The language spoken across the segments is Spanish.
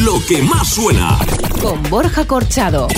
Lo que más suena. Con Borja Corchado.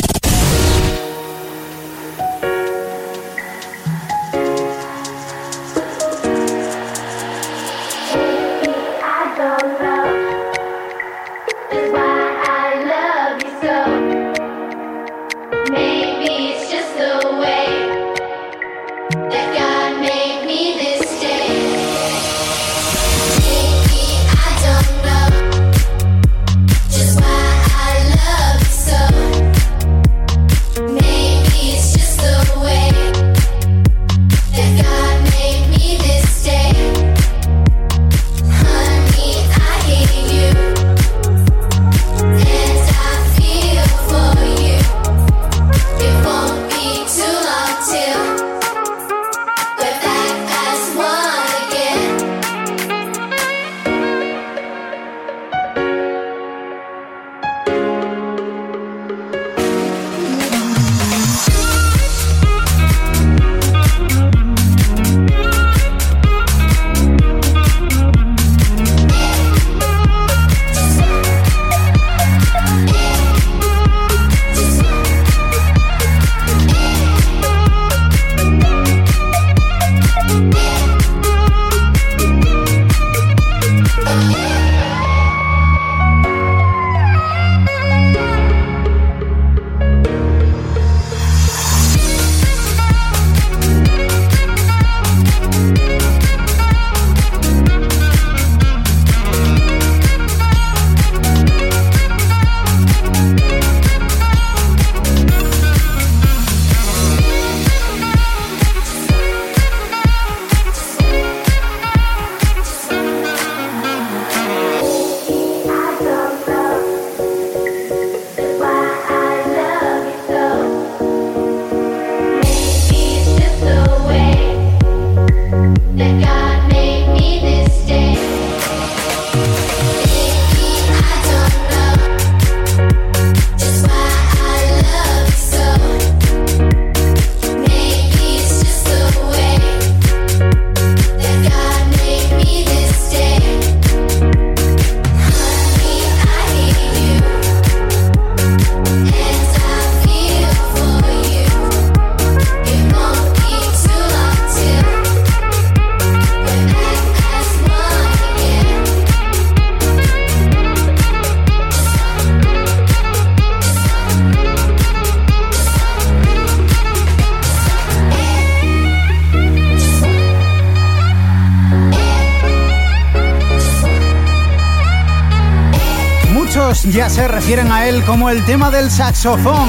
Se refieren a él como el tema del saxofón.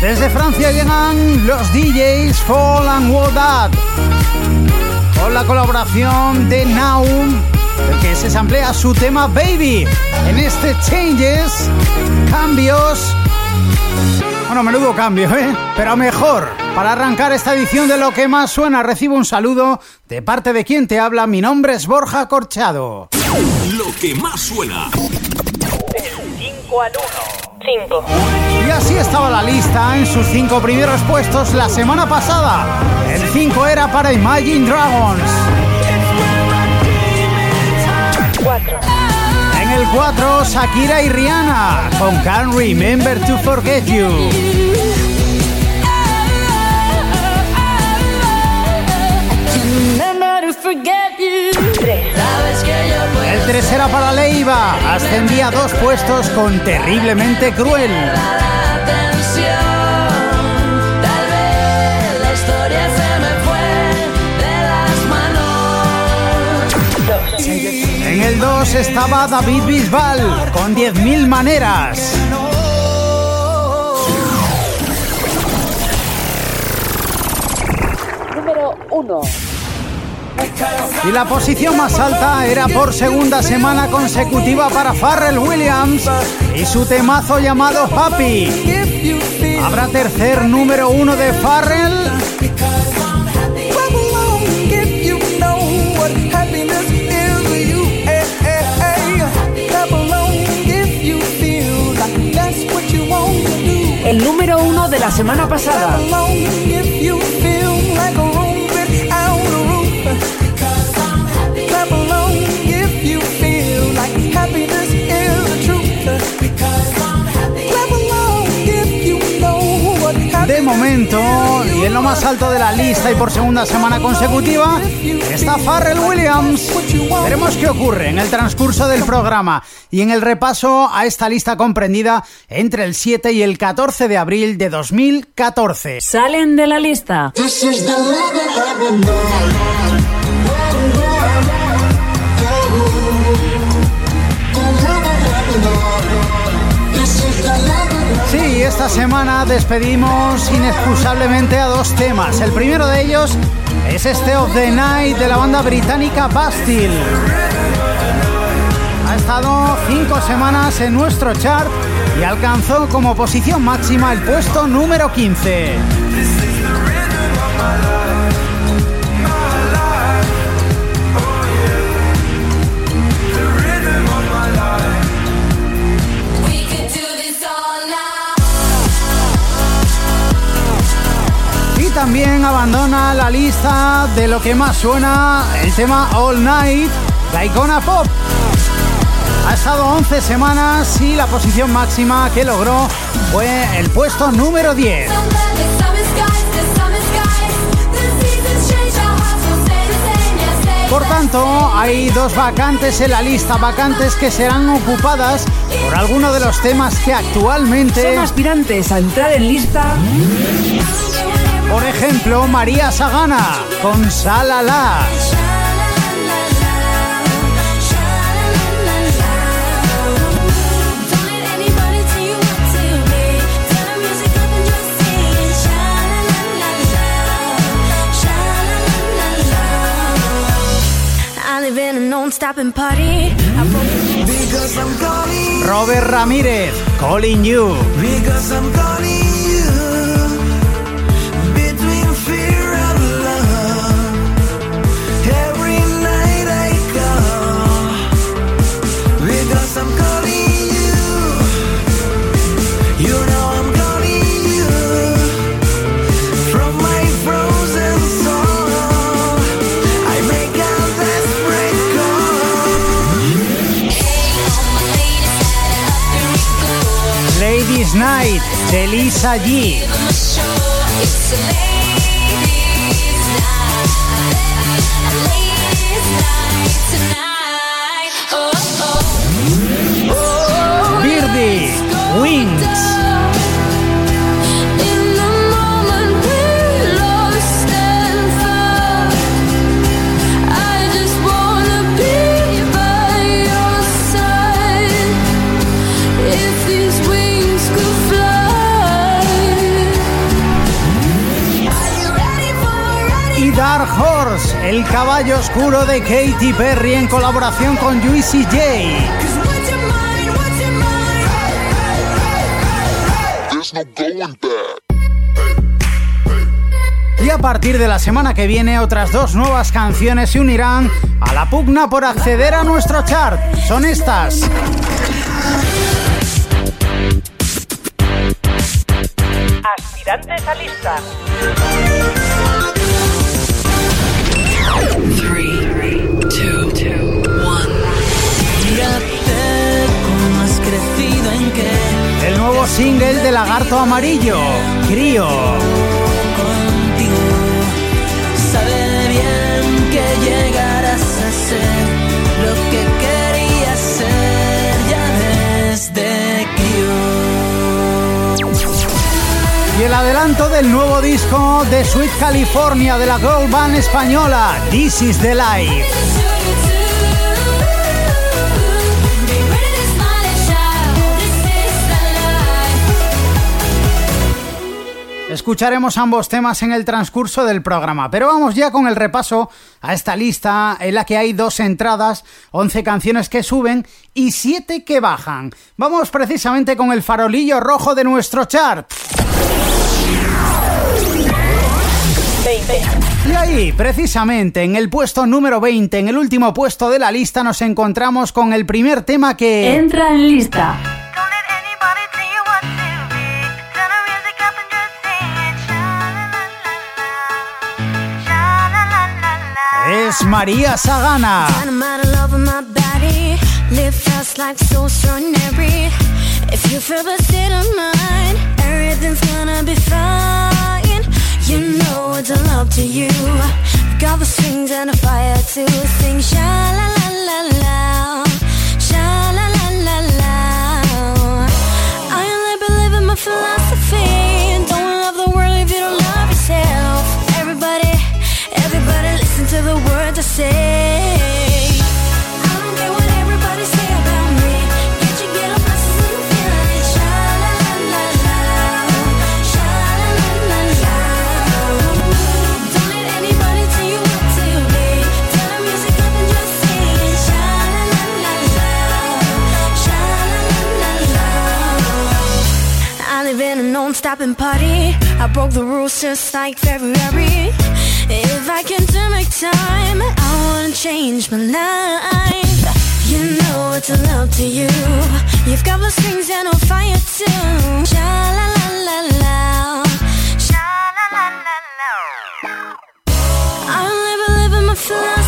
Desde Francia llegan los DJs Fall and Woodad con la colaboración de Naum, que se samplea su tema Baby en este Changes, cambios. Bueno, menudo cambio, ¿eh? Pero mejor. Para arrancar esta edición de Lo que más suena, recibo un saludo de parte de quien te habla. Mi nombre es Borja Corchado. Lo que más suena. 5. Y así estaba la lista en sus cinco primeros puestos la semana pasada. El 5 era para Imagine Dragons. 4. En el 4, Shakira y Rihanna con Can't Remember to Forget You. El 3 era para Leiva, ascendía dos puestos con Terriblemente Cruel. En el 2 estaba David Bisbal con 10.000 maneras. Número 1. Y la posición más alta era por segunda semana consecutiva para Farrell Williams y su temazo llamado Happy. ¿Habrá tercer número uno de Farrell? El número 1 de la semana pasada. Más alto de la lista y por segunda semana consecutiva está Farrell Williams. Veremos qué ocurre en el transcurso del programa y en el repaso a esta lista comprendida entre el 7 y el 14 de abril de 2014. Salen de la lista. Esta semana despedimos inexcusablemente a dos temas. El primero de ellos es este of the Night de la banda británica Bastille. Ha estado cinco semanas en nuestro chart y alcanzó como posición máxima el puesto número 15. También abandona la lista de lo que más suena el tema All Night, la icona pop. Ha estado 11 semanas y la posición máxima que logró fue el puesto número 10. Por tanto, hay dos vacantes en la lista, vacantes que serán ocupadas por alguno de los temas que actualmente son aspirantes a entrar en lista. Por ejemplo, María Sagana con Salala. Robert Ramírez, Calling You. Night de Lisa G. Birdie, Wings. El caballo oscuro de Katy Perry en colaboración con Juicy J. Y a partir de la semana que viene, otras dos nuevas canciones se unirán a la pugna por acceder a nuestro chart. Son estas. Lagarto Amarillo, Crío. Contigo, sabe bien que llegarás a ser lo que querías ser ya desde crío. Y el adelanto del nuevo disco de Sweet California de la girl band española, This is the Life. Escucharemos ambos temas en el transcurso del programa, pero vamos ya con el repaso a esta lista en la que hay dos entradas, 11 canciones que suben y 7 que bajan. Vamos precisamente con el farolillo rojo de nuestro chart. 20. Y ahí, precisamente, en el puesto número 20, en el último puesto de la lista, nos encontramos con el primer tema que... Entra en lista. Es María Sagana. You know it's a love to you. Got the strings and a fire to sing. Sha la la la la. Sha la la la la. I only believe in my philosophy. To be. Turn the music up and just sing. Sha la la la la. Sha la la la la. I live in a non-stopping party. I broke the rules just like February. If I can turn back time, I wanna change my life. You know it's a love to you. You've got the strings and on fire too. Sha la la la la. Sha la la la la. I never live in my.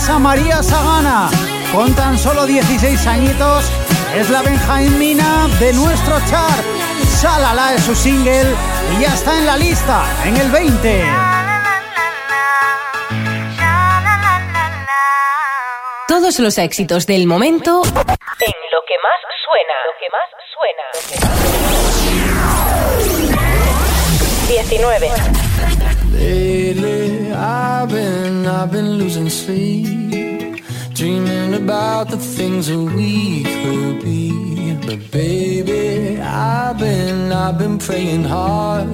Barcelonesa María Sagana. Con tan solo 16 añitos, es la Benjamina de nuestro chart. Shalala es su single y ya está en la lista, en el 20. Todos los éxitos del momento en lo que más suena. Lo que más suena. 19. I've been losing sleep, dreaming about the things that we could be. But baby, I've been, I've been praying hard.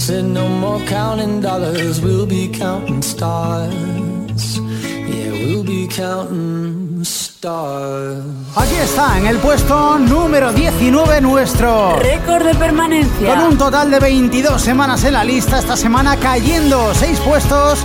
Said no more counting dollars, we'll be counting stars. Yeah, we'll be counting stars. Aquí está, en el puesto número 19 nuestro. Récord de permanencia. Con un total de 22 semanas en la lista, esta semana cayendo 6 puestos,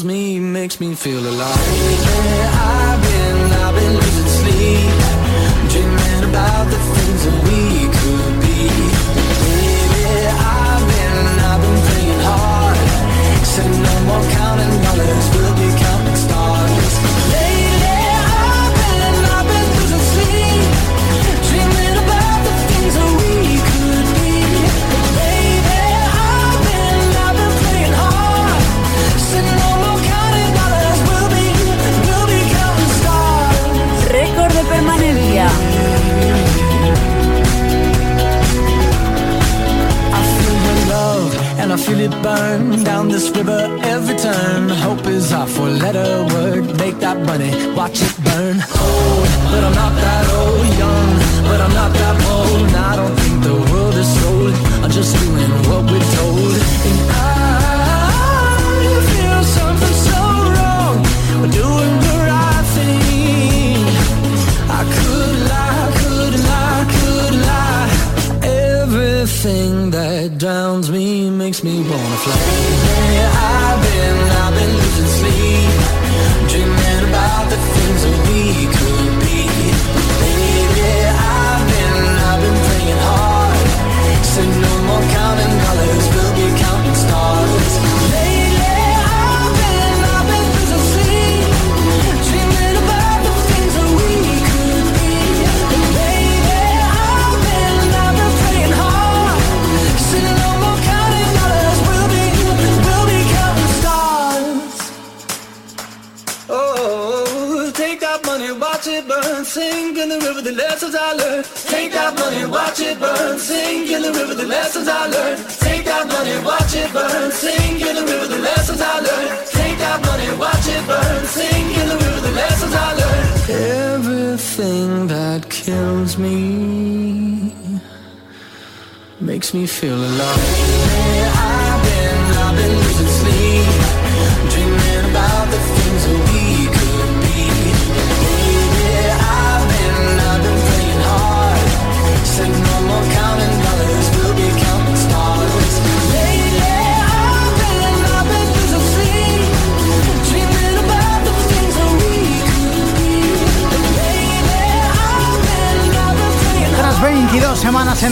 kills me makes me feel alive. Yeah, I've been, I've been losing sleep, dreaming about the things that we could be. Baby, I've been, I've been praying hard. Said no more counting dollars, feel it burn down this river every turn. Hope is our four letter word. Make that money, watch it burn. Old, but I'm not that old. Young, but I'm not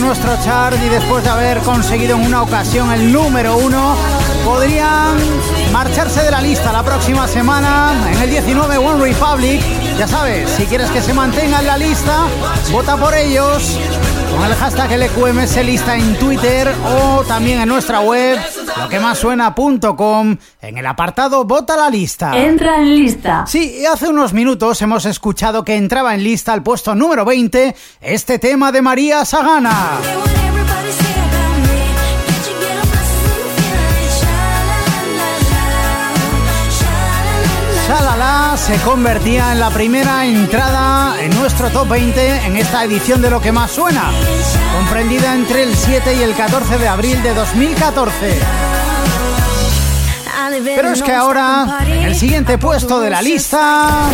nuestro chart y después de haber conseguido en una ocasión el número uno, podrían marcharse de la lista la próxima semana en el 19 One Republic. Ya sabes, si quieres que se mantenga en la lista, vota por ellos con el hashtag LQMS lista en Twitter o también en nuestra web, loquemassuena.com, en el apartado Vota la lista. Entra en lista. Sí, hace unos minutos hemos escuchado que entraba en lista al puesto número 20 este tema de María Sagana. Shalala se convertía en la primera entrada en nuestro top 20 en esta edición de Lo que más suena, comprendida entre el 7 y el 14 de abril de 2014. Pero es que ahora, en el siguiente puesto de la lista,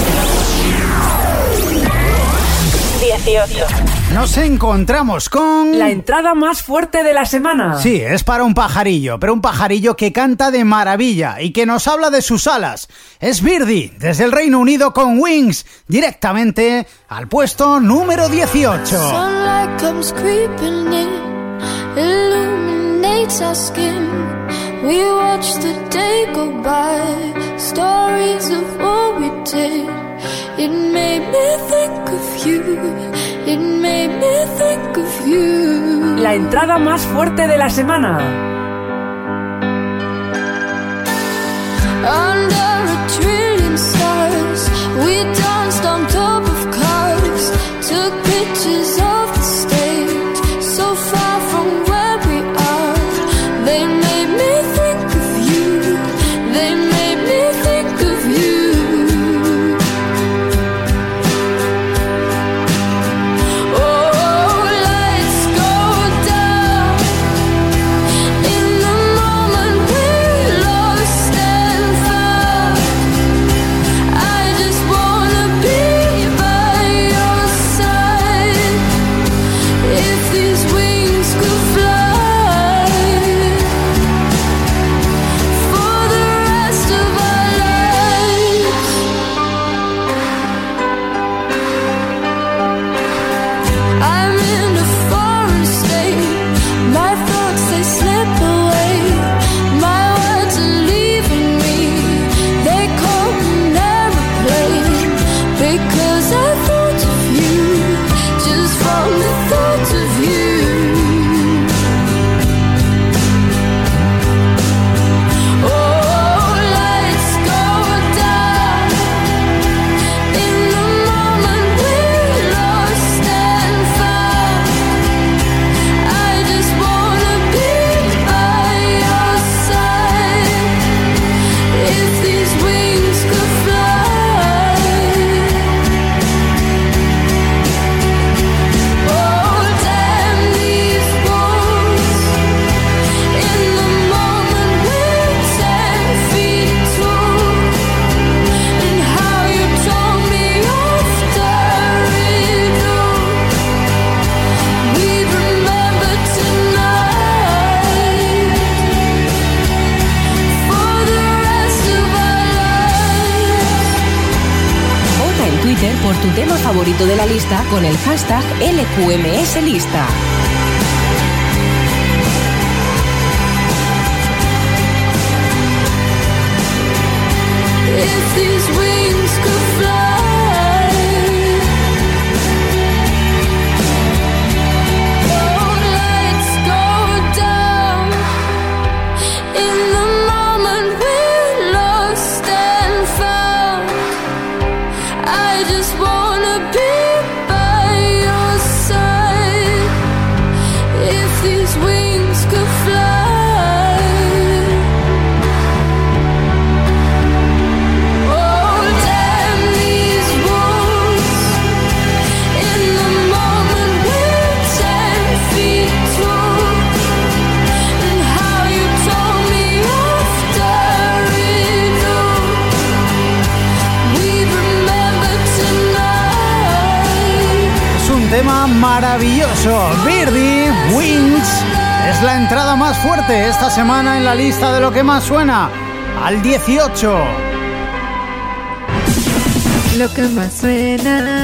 18. nos encontramos con... La entrada más fuerte de la semana. Sí, es para un pajarillo, pero un pajarillo que canta de maravilla y que nos habla de sus alas. Es Birdie, desde el Reino Unido con Wings, directamente al puesto número 18. Sunlight comes creeping in, illuminates our skin. We watch the day go by, stories of what we did. It made me think of you, it made me think of you. La entrada más fuerte de la semana. Under a trillion stars, we danced on top suena. Al 18. Lo que más suena.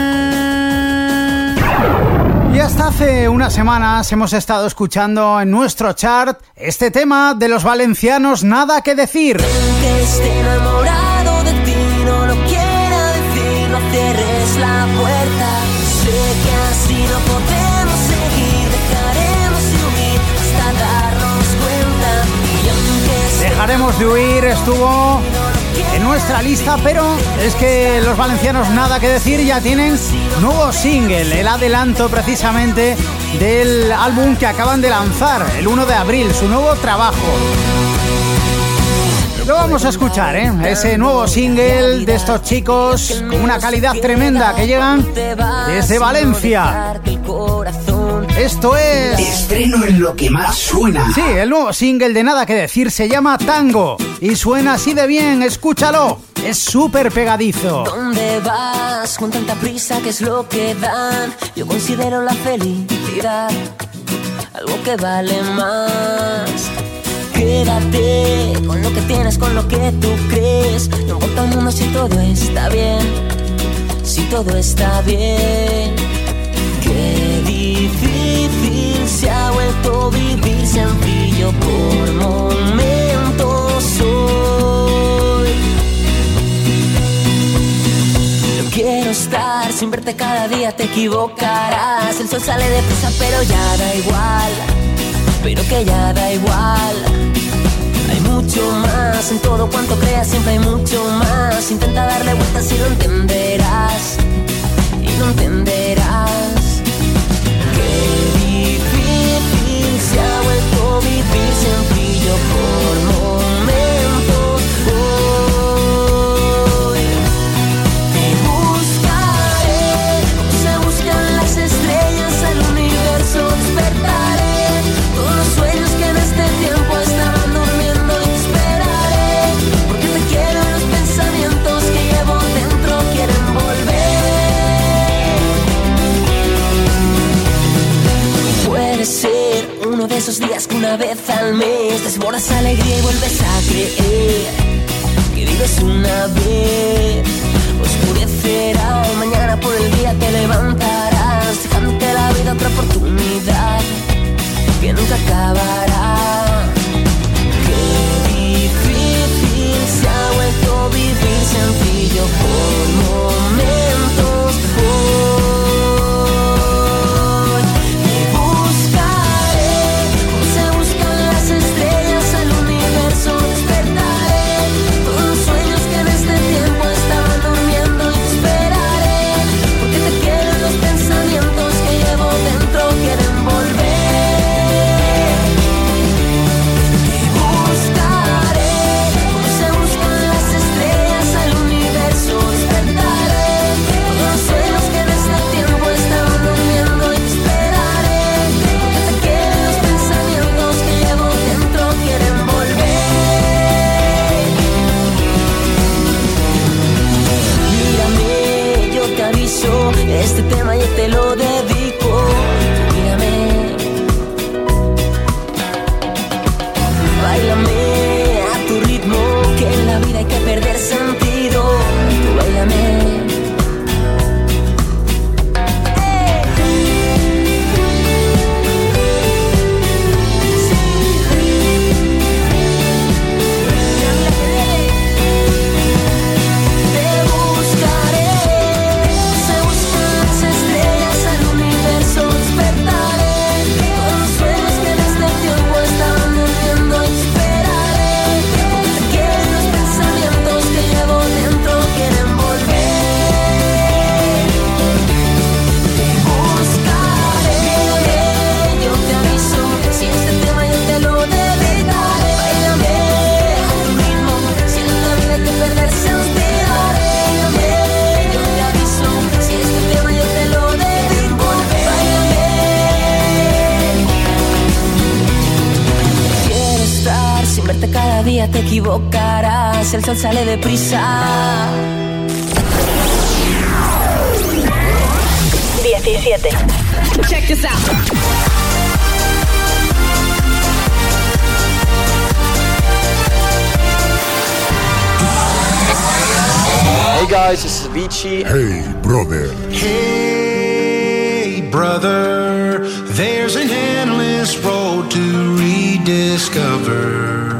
Y hasta hace unas semanas hemos estado escuchando en nuestro chart este tema de los valencianos Nada que decir. que esté enamorado de ti no lo quiera decir, no cierres la puerta. De huir estuvo en nuestra lista, pero es que los valencianos Nada que decir ya tienen nuevo single, el adelanto precisamente del álbum que acaban de lanzar el 1 de abril, su nuevo trabajo. Lo vamos a escuchar, ¿eh? Ese nuevo single de estos chicos con una calidad tremenda que llegan desde Valencia. Esto es... Estreno en lo que más suena. Sí, el nuevo single de Nada que decir se llama Tango y suena así de bien, escúchalo. Es súper pegadizo. ¿Dónde vas con tanta prisa? ¿Qué es lo que dan? Yo considero la felicidad algo que vale más. Quédate con lo que tienes, con lo que tú crees. No importa el mundo si todo está bien, si todo está bien. Se ha vuelto vivir sencillo por momentos hoy. Yo quiero estar sin verte cada día, te equivocarás. El sol sale deprisa, pero ya da igual. Pero que ya da igual. Hay mucho más en todo cuanto creas, siempre hay mucho más. Intenta darle vueltas y lo entenderás. Y lo entenderás. Una vez al mes desbordas alegría y vuelves a creer que vives una vez. Oscurecerá mañana por el día te levantarás, dejándote la vida otra oportunidad que nunca acabará. Qué difícil se ha vuelto vivir sencillo te lo te equivocarás. El sol sale deprisa. 17. Check this out. Hey guys, this is Avicii. Hey, brother. Hey, brother, there's an endless road to rediscover.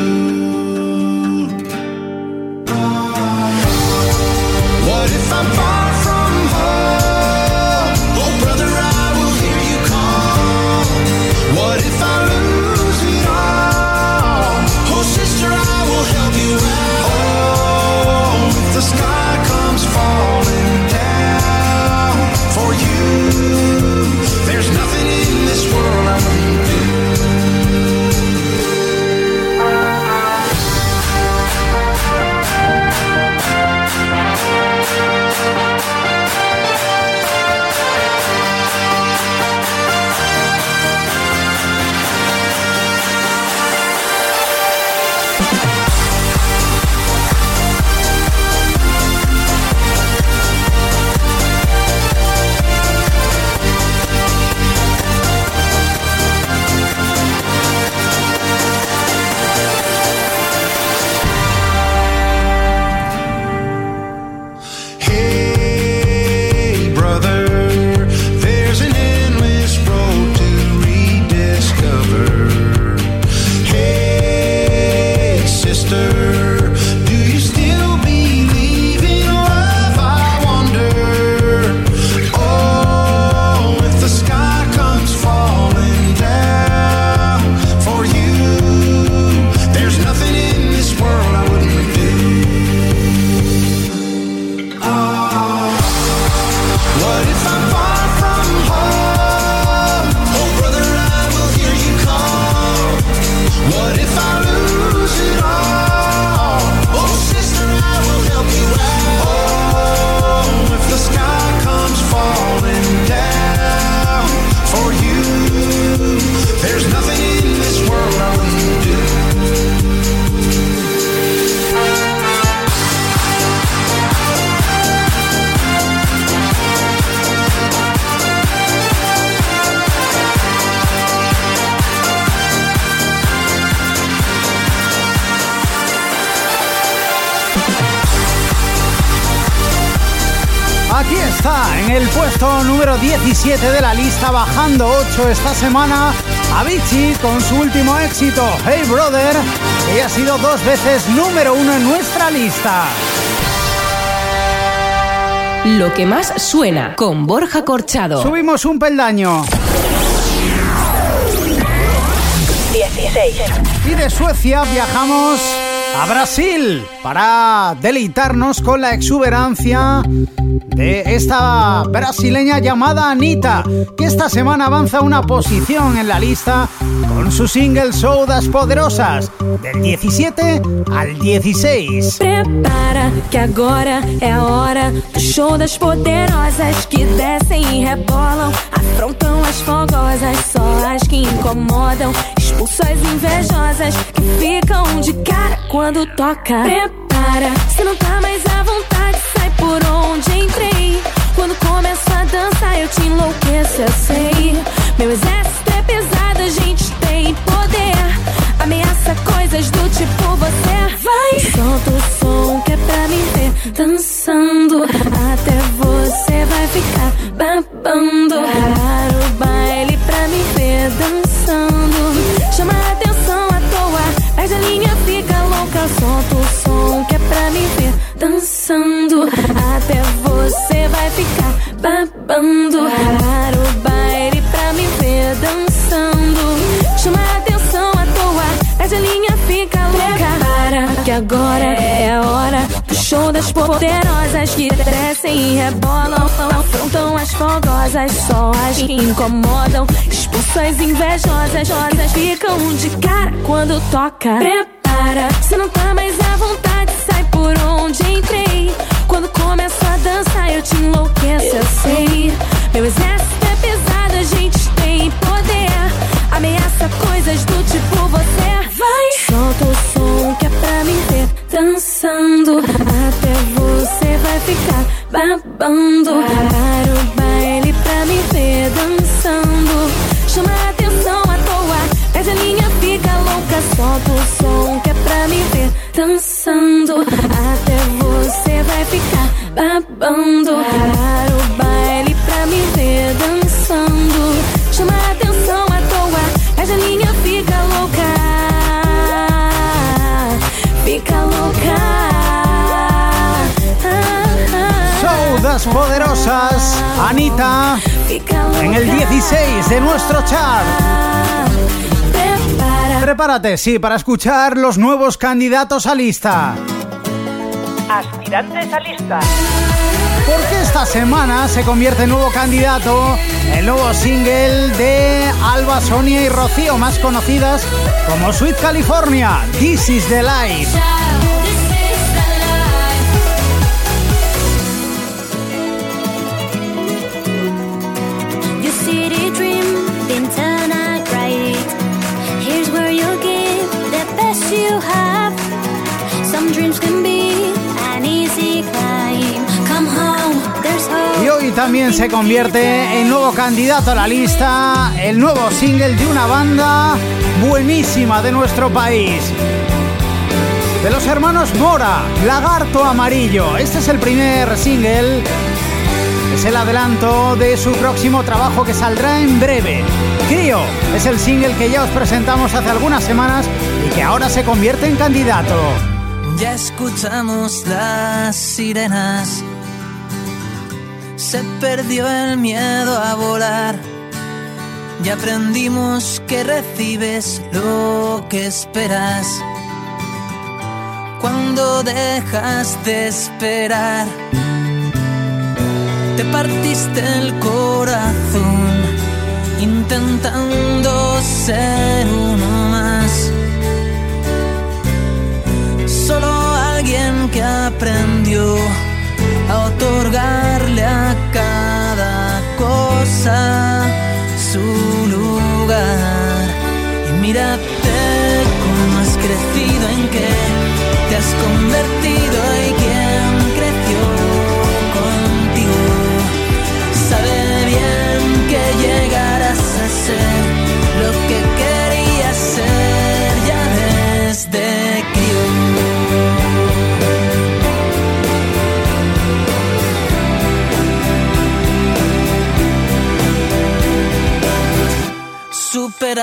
17 de la lista, bajando 8 esta semana, Avicii con su último éxito, Hey Brother, que ha sido dos veces número uno en nuestra lista. Lo que más suena con Borja Corchado. Subimos un peldaño. 16. Y de Suecia viajamos a Brasil para deleitarnos con la exuberancia de esta brasileña llamada Anita, que esta semana avanza una posición en la lista con su single Sodas Poderosas, del 17 al 16. Prepara que agora é a hora do show das poderosas que descem e rebolam, afrontam as fogosas, só as que incomodam, expulsam as invejosas que ficam de cara quando toca. Prepara, se não tá mais à vontade, por onde entrei. Quando começo a dançar, eu te enlouqueço, eu sei. Meu exército é pesado, a gente tem poder. Ameaça coisas do tipo você vai. Solta o som que é pra me ver dançando. Até você vai ficar babando. Parar o baile dançando. Até você vai ficar babando. Parar o baile pra me ver dançando. Chama a atenção à toa, perde a linha, fica louca. Para que agora é a hora O show das poderosas que crescem e rebolam. Afrontam as fogosas, só as que incomodam. Expulsões invejosas, rosas ficam de cara quando toca. Prepara, se não tá mais à vontade, por onde entrei. Quando começo a dançar, eu te enlouqueço, eu sei. Meu exército é pesado, a gente tem poder. Ameaça coisas do tipo você. Vai, solta o som que é pra me ver dançando. Até você vai ficar babando. Para o baile pra me ver dançando. Chama a atenção à toa, mas a linha fica louca. Solta o som que é pra me ver dançando. Até você vai ficar babando. Para o baile pra me ver dançando. Chama a atenção à toa, mas a linha fica louca. Fica louca. Show das poderosas, Anita, Fica louca. en el 16 de nuestro chart. Prepárate, sí, para escuchar los nuevos candidatos a lista. Aspirantes a lista. Porque esta semana se convierte en nuevo candidato el nuevo single de Alba, Sonia y Rocío, más conocidas como Sweet California, This is the Life. También se convierte en nuevo candidato a la lista el nuevo single de una banda buenísima de nuestro país. De los hermanos Mora, Lagarto Amarillo. Este es el primer single. Es el adelanto de su próximo trabajo que saldrá en breve. Crío es el single que ya os presentamos hace algunas semanas y que ahora se convierte en candidato. Ya escuchamos las sirenas. Se perdió el miedo a volar. Ya aprendimos que recibes lo que esperas. Cuando dejas de esperar, te partiste el corazón intentando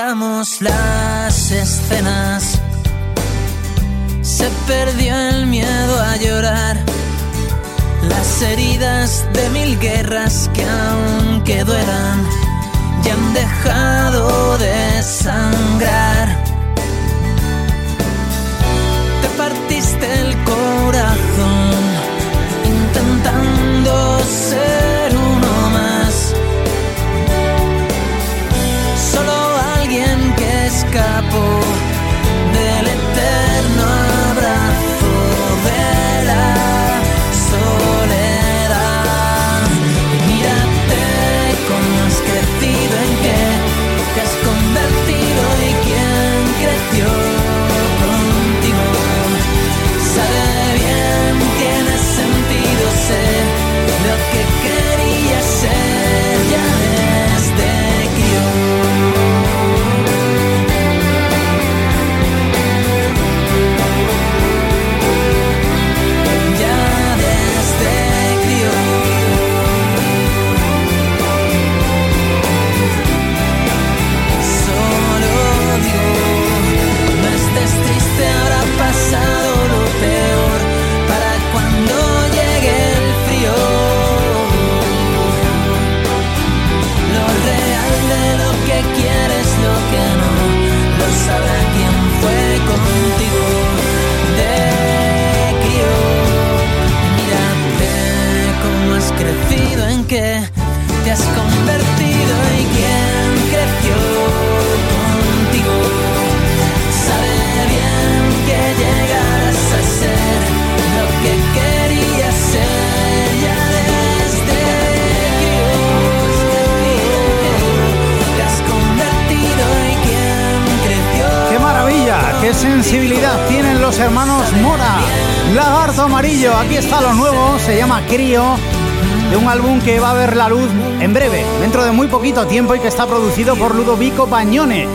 Las escenas. Se perdió el miedo a llorar. Las heridas de mil guerras que aunque duelan ya han dejado de sangrar. Te partiste el corazón intentando ser sensibilidad tienen los hermanos Mora. Lagarto Amarillo, aquí está lo nuevo, se llama Crío, de un álbum que va a ver la luz en breve, dentro de muy poquito tiempo y que está producido por Ludovico Pañone.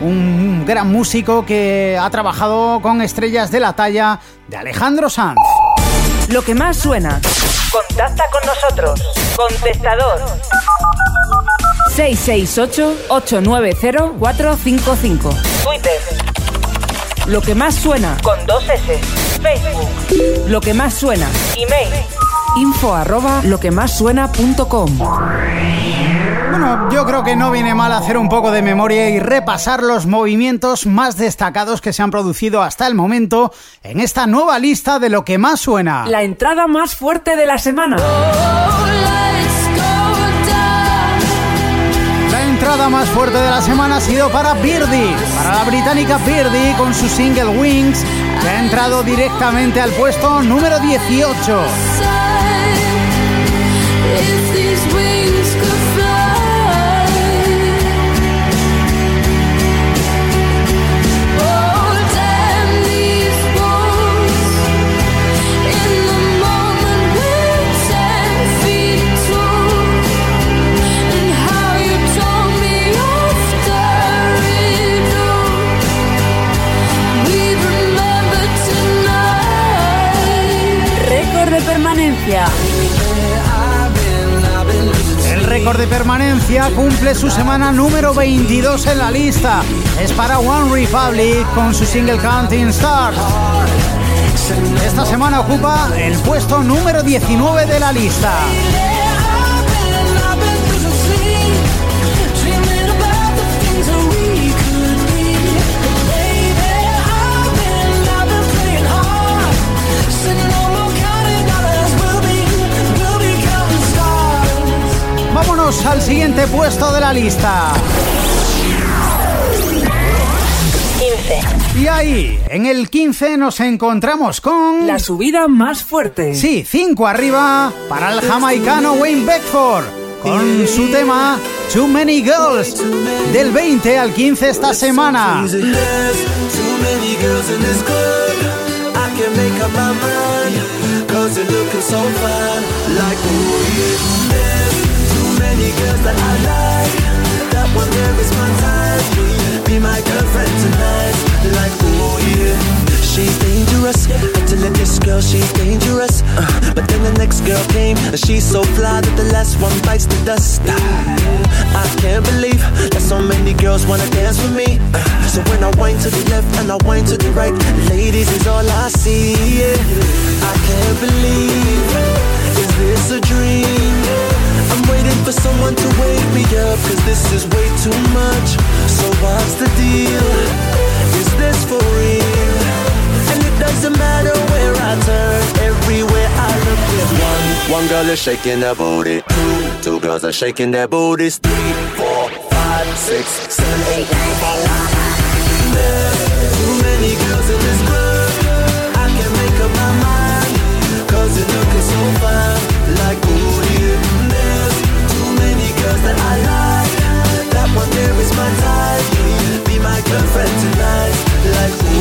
Un gran músico que ha trabajado con estrellas de la talla de Alejandro Sanz. Lo que más suena. Contacta con nosotros. Contestador. 668-890-455. Lo que más suena. Con dos S. Facebook. Lo que más suena. Email. Info arroba lo que más suena.com. Bueno, yo creo que no viene mal hacer un poco de memoria y repasar los movimientos más destacados que se han producido hasta el momento en esta nueva lista de lo que más suena. La entrada más fuerte de la semana. Entrada más fuerte de la semana ha sido para Birdie, para la británica Birdie con su single Wings, que ha entrado directamente al puesto número 18. El récord de permanencia cumple su semana número 22 en la lista. Es para One Republic con su single Counting Stars. Esta semana ocupa el puesto número 19 de la lista. Vámonos al siguiente puesto de la lista. 15. Y ahí, en el 15 nos encontramos con... La subida más fuerte. Sí, 5 arriba para el jamaicano Wayne Beckford con su tema Too Many Girls del 20 al 15 esta semana. Girls that I like. That one there is type. Be my girlfriend tonight. Like, oh yeah. She's dangerous. Tell her this girl, she's dangerous. Uh, but then the next girl came, and she's so fly that the last one bites the dust. I can't believe that so many girls wanna dance with me. Uh, so when I wind to the left and I wind to the right, ladies is all I see. Yeah. I can't believe, is this a dream? For someone to wake me up, cause this is way too much. So what's the deal? Is this for real? And it doesn't matter where I turn, everywhere I look, there's one. One girl is shaking that booty. Two, two girls are shaking their booties. Three, four, five, six, seven, eight, nine, ten. Too many girls in this club. One my. Be my girlfriend tonight. Like.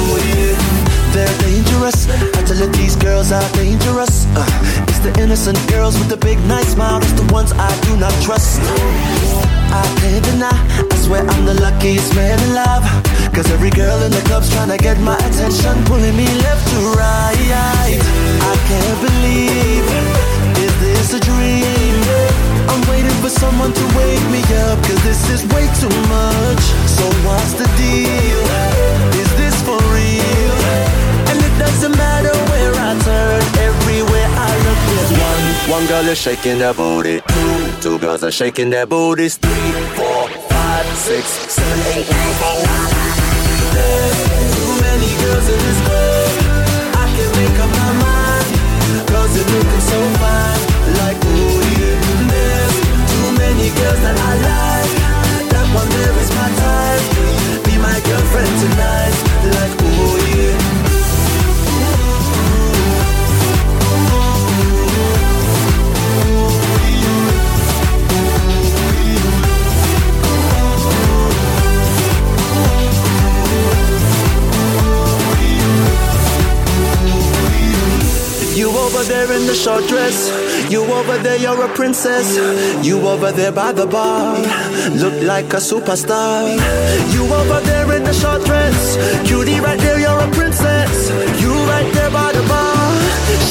They're dangerous. I tell you, these girls are dangerous. Uh, it's the innocent girls with the big nice smile. It's the ones I do not trust. I can't deny. I swear I'm the luckiest man alive. Cause every girl in the club's trying to get my attention, pulling me left to right. I can't believe. Is this a dream? For someone to wake me up. Cause this is way too much. So what's the deal? Is this for real? And it doesn't matter where I turn, everywhere I look, there's one. One girl is shaking their booty. Two, two girls are shaking their booties. Three, four, five, six, seven, eight, nine, ten. There's too many girls in this club. I can make up my mind. Cause you're looking so fine. Many girls that I like. That one there is my type. Be my girlfriend tonight. Like, ooh, yeah. over there in the short dress. You over there, you're a princess. You over there by the bar. Look like a superstar. You over there in the short dress. Cutie right there, you're a princess. You right there by the bar.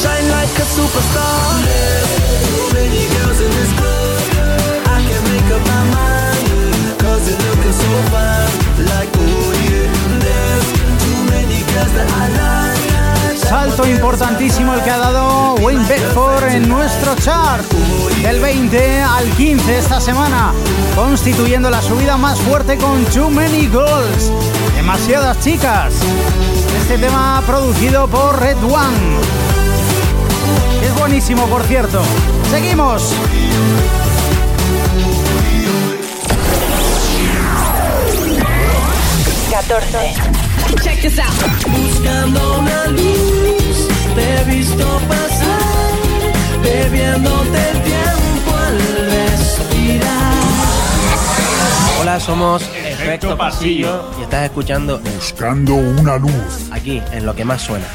Shine like a superstar. Too many girls in this club. I can't make up my mind. Cause you're looking so fine. Like, oh yeah. There's too many girls that I like. Salto importantísimo el que ha dado Wayne Bedford en nuestro chart. Del 20 al 15 esta semana, constituyendo la subida más fuerte con Too Many Girls. Demasiadas chicas. Este tema producido por Red One. Es buenísimo, por cierto. Seguimos. Buscando una luz, te he visto pasar, bebiéndote el tiempo al respirar. Hola, somos Efecto Pasillo y estás escuchando Buscando una luz. aquí en lo que más suena.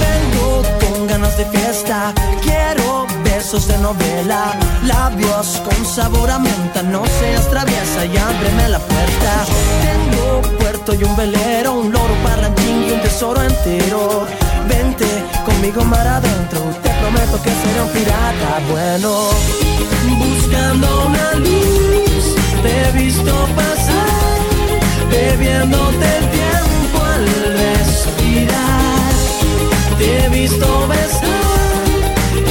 Vengo con ganas de fiesta, quiero besos de novela, labios con sabor a menta, no seas traviesa y ábreme la puerta. Tengo puerto y un velero, un loro parlanchín y un tesoro entero. Vente conmigo mar adentro, te prometo que seré un pirata bueno. Buscando una luz, te he visto pasar, bebiéndote el tiempo al respirar. Te he visto besar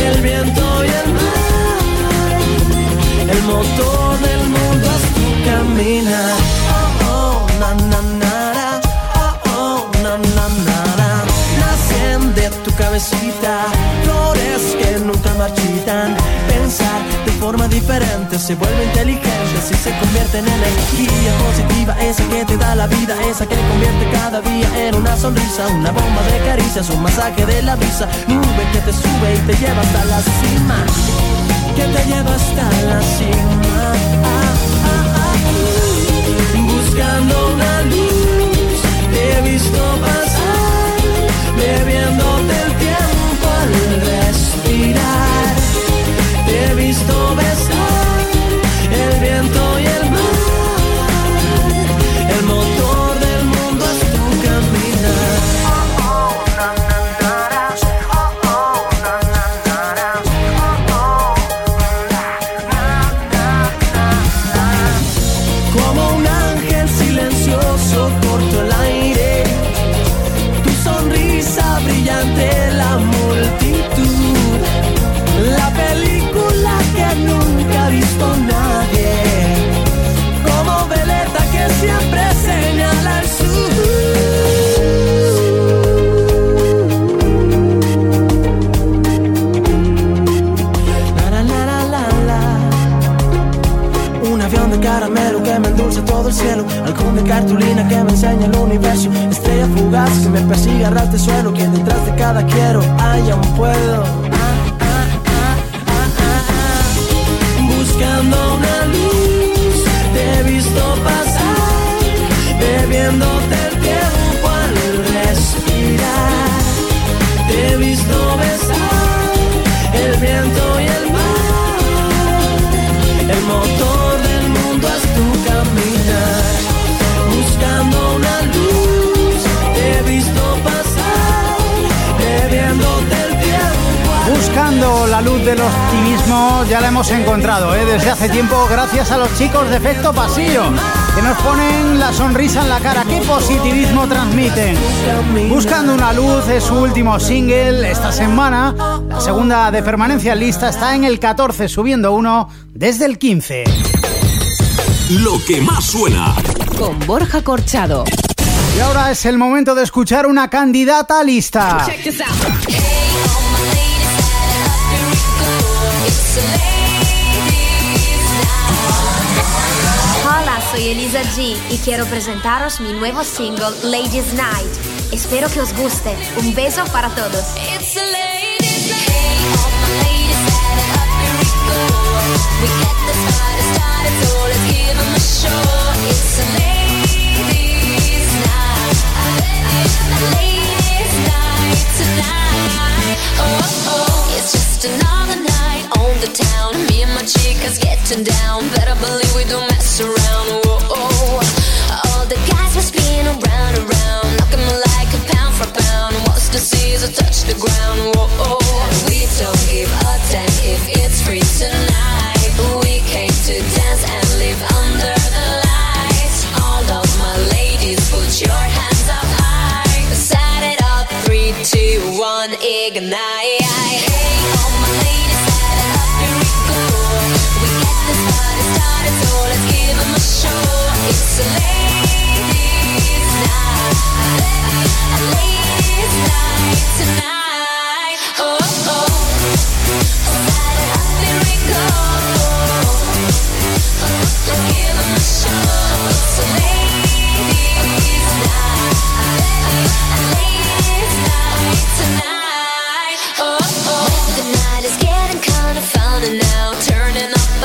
el viento el motor del mundo es tu caminar. Oh, oh, na, na, na, oh, oh, na, na, na. Nacen de tu cabecita flores que nunca marchitan. Pensar forma diferente se vuelve inteligente si se convierte en energía positiva, esa que te da la vida, esa que convierte cada día en una sonrisa, una bomba de caricias, un masaje de la brisa, nube que te sube y te lleva hasta la cima, que te lleva hasta la cima. Buscando una luz, te he visto pasar, bebiéndote el tiempo al respirar. He visto besar cartulina que me enseña el universo. Estrella fugaz que me persigue ras de suelo. Que detrás de cada quiero haya un puedo. Buscando una luz, te he visto pasar. Bebiéndote el tiempo al respirar. Te he visto besar el viento y el mar. El motor del optimismo, ya la hemos encontrado ¿eh? desde hace tiempo, gracias a los chicos de Efecto Pasillo, que nos ponen la sonrisa en la cara. ¿Qué positivismo transmiten? Buscando una luz es su último single esta semana. La segunda de permanencia en lista está en el 14, subiendo uno desde el 15. Lo que más suena. Con Borja Corchado. Y ahora es el momento de escuchar una candidata lista. Hola, soy Elisa G y quiero presentaros mi nuevo single Ladies Night. Espero que os guste. Un beso para todos. It's a ladies tonight. Oh, oh, it's just a night. The town. Me and my chicas getting down. Better believe we don't mess around. Whoa, all the guys were spinning around, around, knocking me like a pound for pound. What's the season touch the ground? Whoa, we don't give a damn if it's free tonight. We came to dance and live under the lights. All of my ladies, put your hands up high. Set it up, three, two, one, ignite.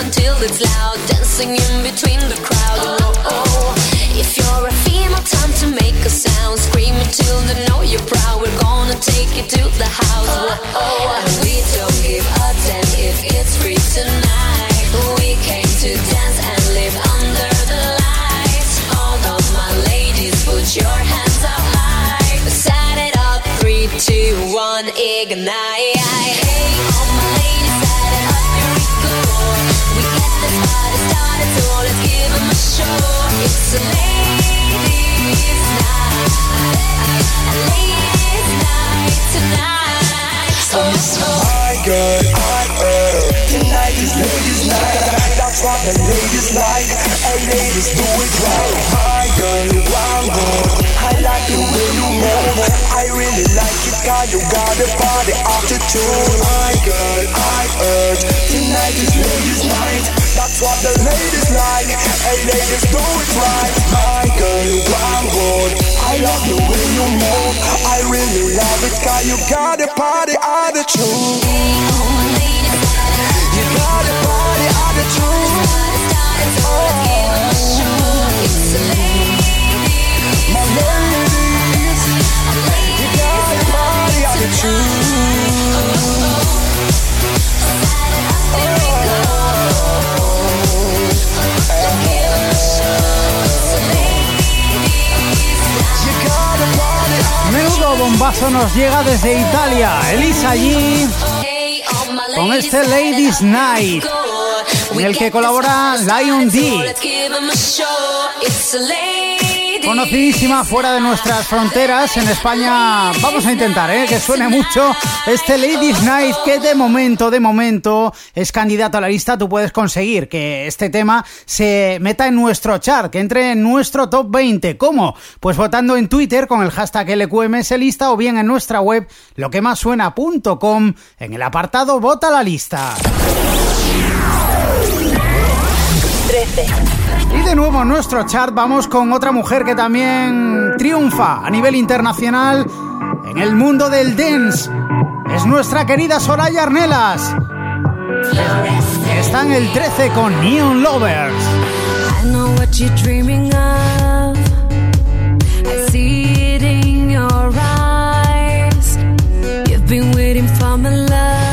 Until it's loud, dancing in between the crowd. Oh, oh. oh. Proud. We're gonna take you to the house. Oh, oh. And we don't give a damn if it's free tonight. We came to dance and live under the lights. All of my ladies, put your hands up high. Set it up, three, two, one, ignite. The ladies like. Hey, ladies, do it right. My girl, wow, girl. I like the way you move. I really like it, cause you got a party attitude. My girl, I heard. Tonight is ladies' night. That's what the ladies like. Hey, ladies, do it right. My girl, wow, girl. I love the way you move. I really love it, cause you got a party attitude. Bombazo nos llega desde Italia. Elisa G con este Ladies Night, en el que colabora Lion D. Conocidísima fuera de nuestras fronteras, en España vamos a intentar ¿eh? que suene mucho este Ladies Night que de momento, de momento es candidato a la lista. Tú puedes conseguir que este tema se meta en nuestro chart, que entre en nuestro top 20. ¿Cómo? Pues votando en Twitter con el hashtag LQMS lista o bien en nuestra web loquemassuena.com en el apartado Vota la lista. 13. Y de nuevo en nuestro chart vamos con otra mujer que también triunfa a nivel internacional en el mundo del dance. Es nuestra querida Soraya Arnelas. Está en el 13 con Neon Lovers. I know what you're dreaming of. I see it in your eyes. You've been waiting for my love.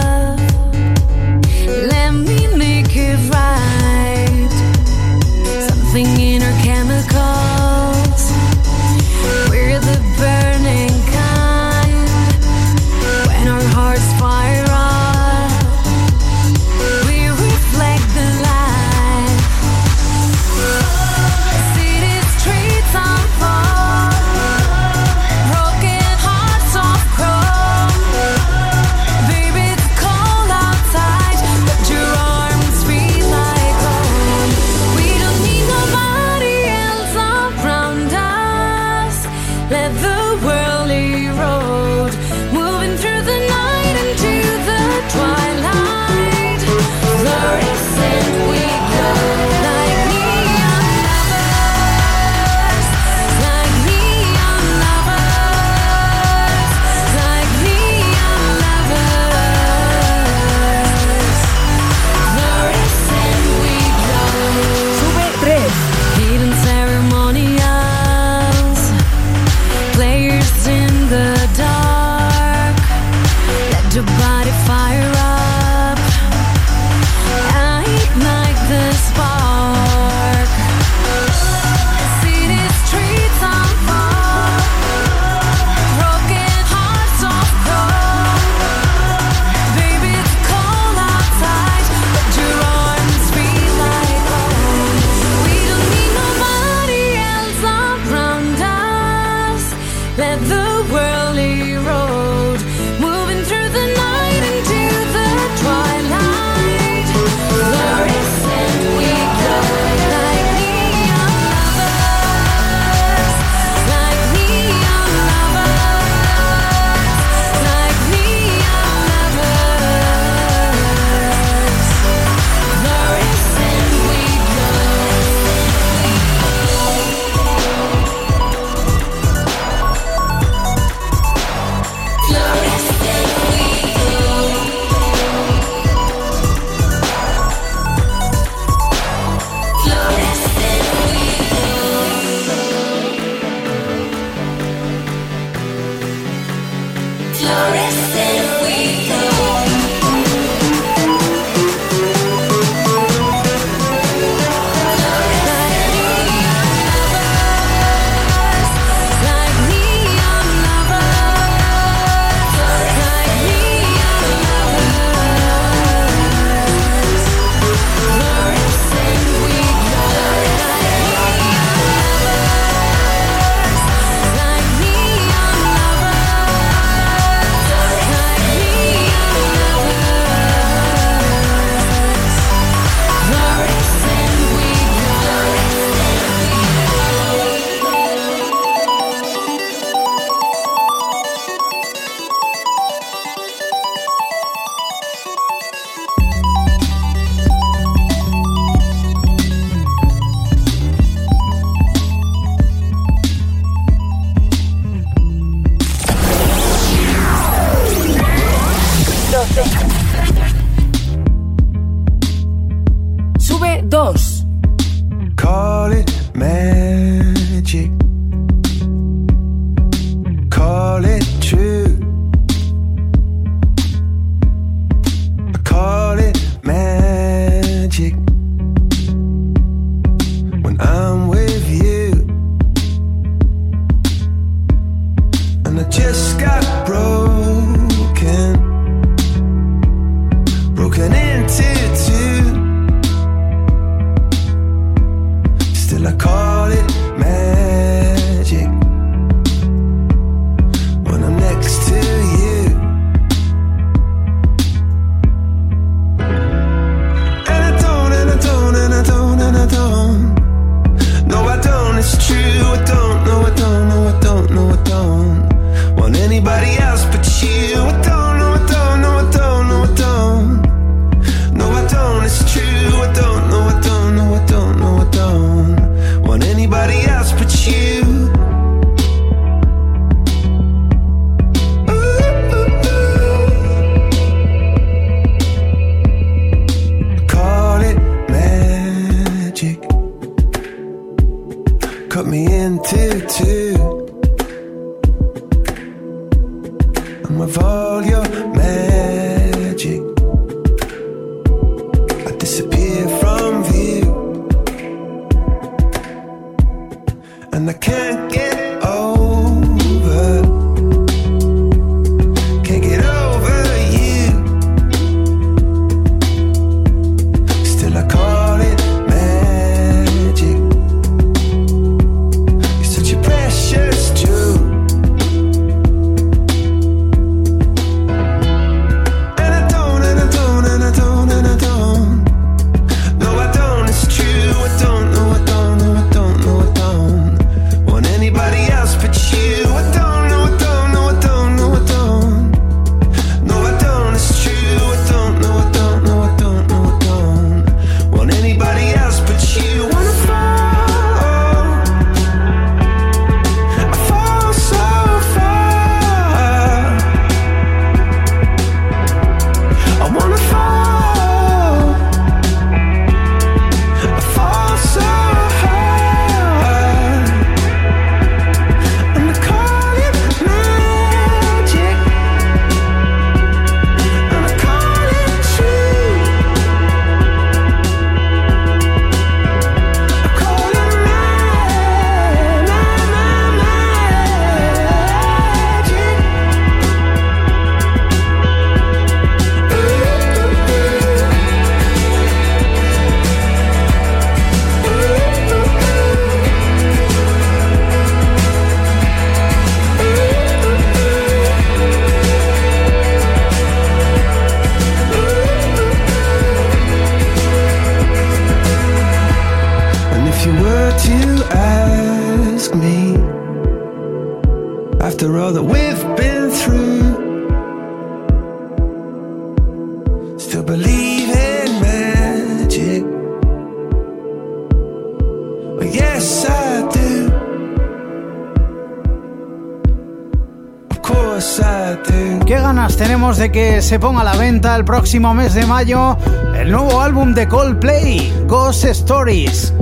se ponga a la venta el próximo mes de mayo el nuevo álbum de Coldplay, Ghost Stories.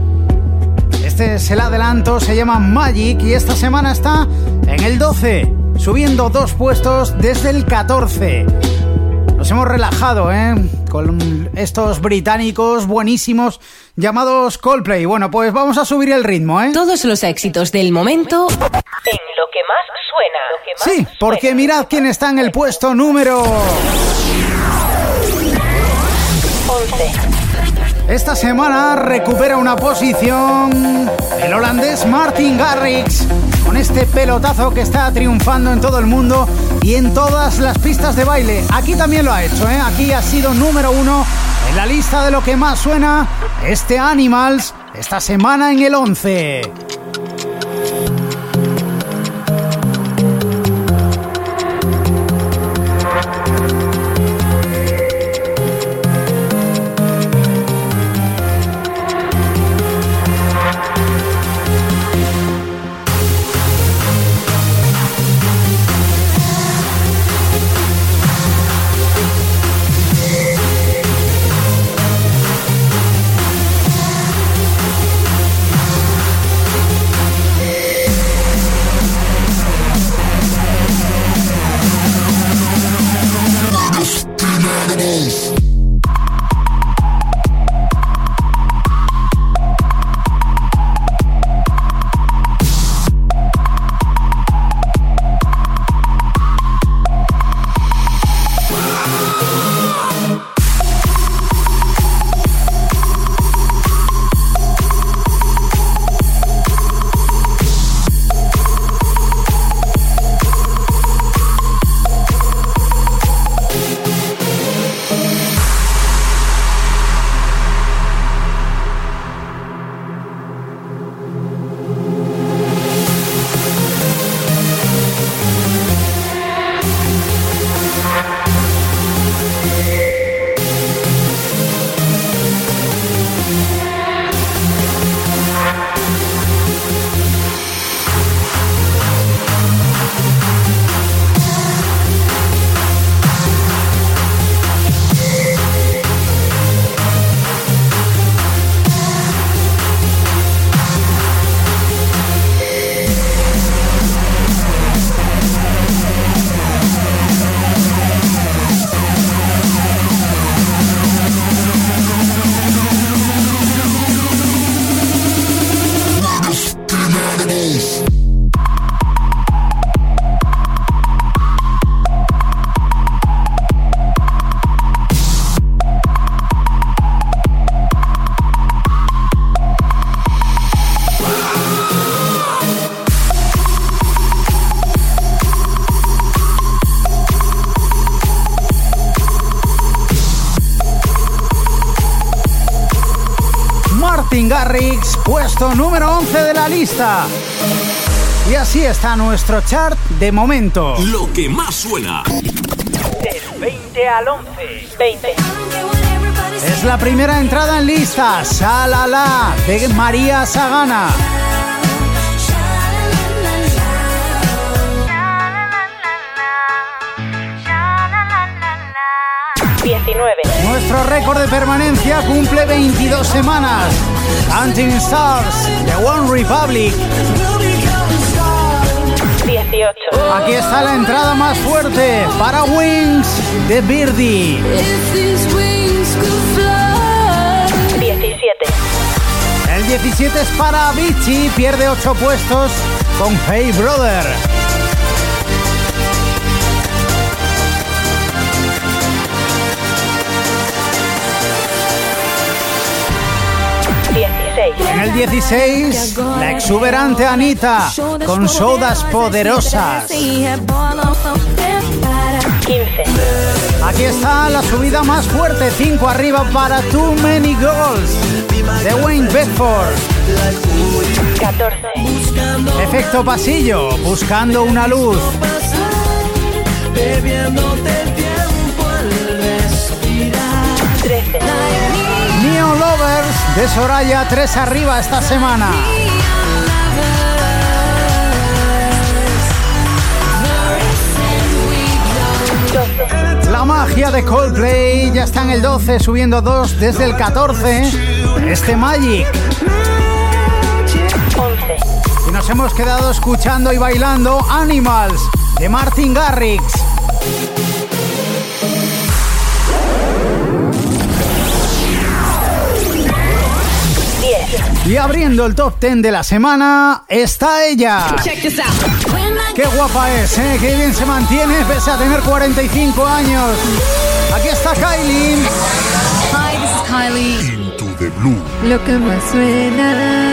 Este es el adelanto, se llama Magic y esta semana está en el 12, subiendo dos puestos desde el 14. Nos hemos relajado, ¿eh? Con estos británicos buenísimos llamados Coldplay. Bueno, pues vamos a subir el ritmo, ¿eh? Todos los éxitos del momento Sí, porque mirad quién está en el puesto número 11. Esta semana recupera una posición el holandés Martin Garrix con este pelotazo que está triunfando en todo el mundo y en todas las pistas de baile. Aquí también lo ha hecho, ¿eh? aquí ha sido número uno en la lista de lo que más suena este Animals esta semana en el 11. Garrix, puesto número 11 de la lista. Y así está nuestro chart de momento. Lo que más suena. Del 20 al 11. 20. Es la primera entrada en lista, Salala, de María Sagana. Nuestro récord de permanencia cumple 22 semanas. Counting Stars, de One Republic. 18. Aquí está la entrada más fuerte para Wings de Birdie. 17. El 17 es para Avicii, pierde 8 puestos con Hey Brother. 16. En el 16, la exuberante Anita con sodas poderosas. 15. Aquí está la subida más fuerte, 5 arriba para Too Many Girls de Wayne Bedford. 14. Efecto pasillo, buscando una luz. Bebiéndote de Soraya, 3 arriba esta semana. La magia de Coldplay ya está en el 12, subiendo 2 desde el 14. Este Magic. 11. Y nos hemos quedado escuchando y bailando Animals de Martin Garrix. Y abriendo el top 10 de la semana está ella. Qué guapa es, ¿eh? Qué bien se mantiene pese a tener 45 años. Aquí está Kylie. Hi, this is Kylie. Into the blue. Lo que más suena.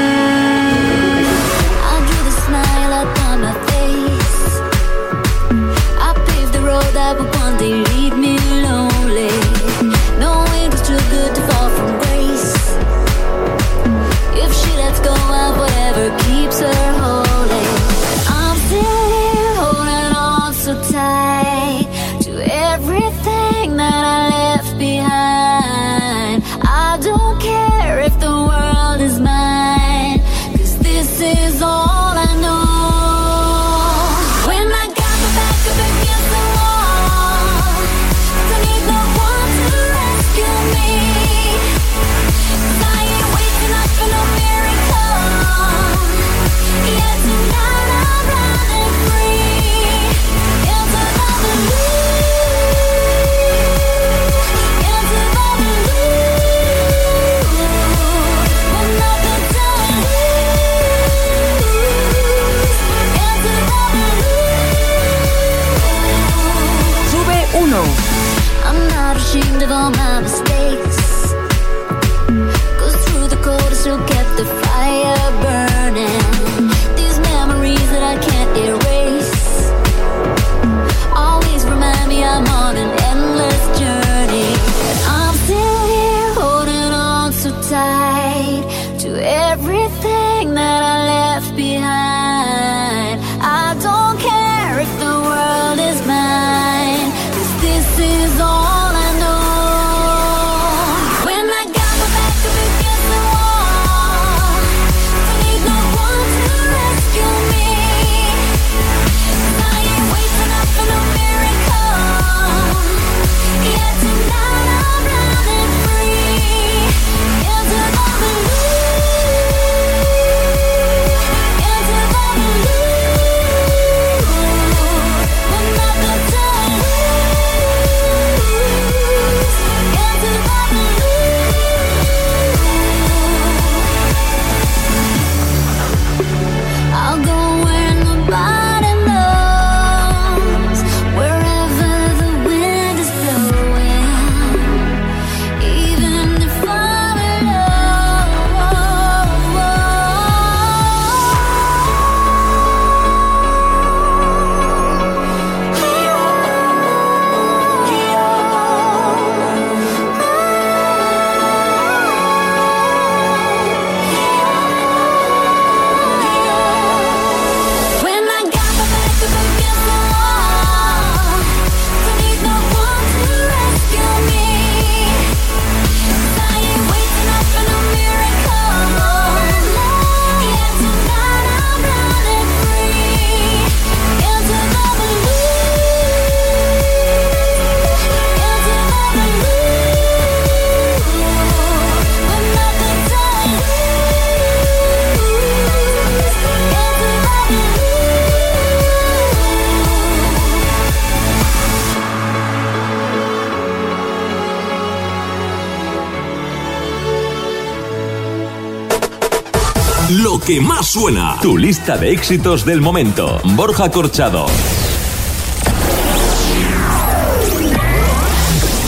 suena tu lista de éxitos del momento. Borja Corchado.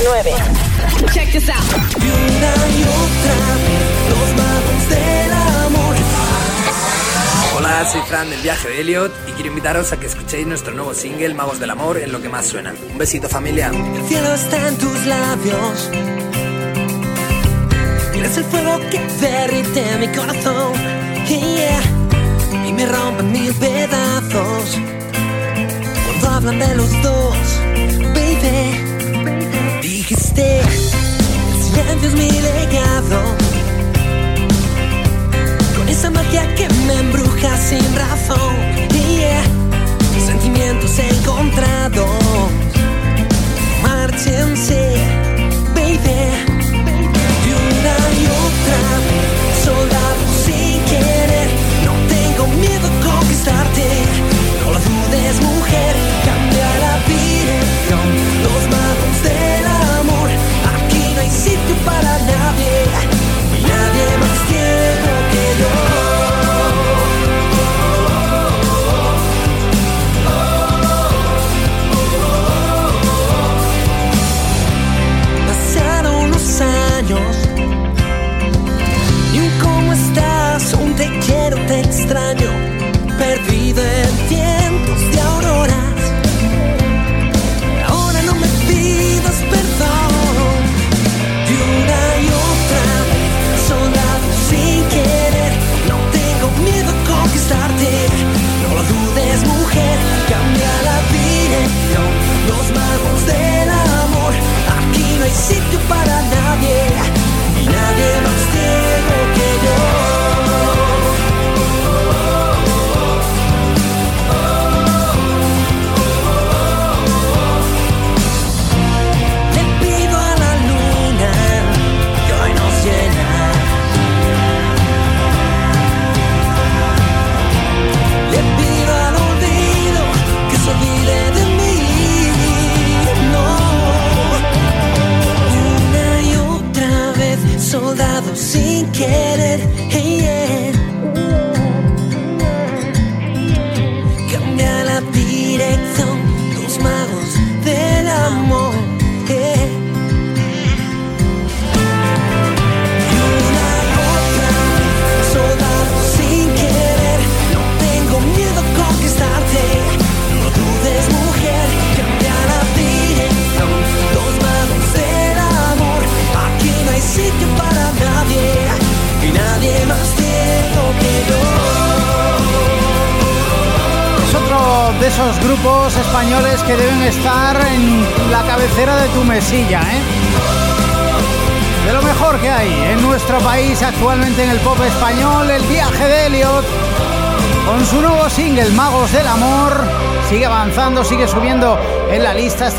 9. Hola, soy Fran del viaje de Elliot y quiero invitaros a que escuchéis nuestro nuevo single Magos del Amor en lo que más suena. Un besito familia. El cielo está en tus labios. Eres el fuego que derrite mi corazón me rompen mil pedazos. Cuando hablan de los dos, baby, dijiste, el silencio es mi legado. Con esa magia que me embruja sin razón, yeah. sentimientos encontrados. Márchense, baby.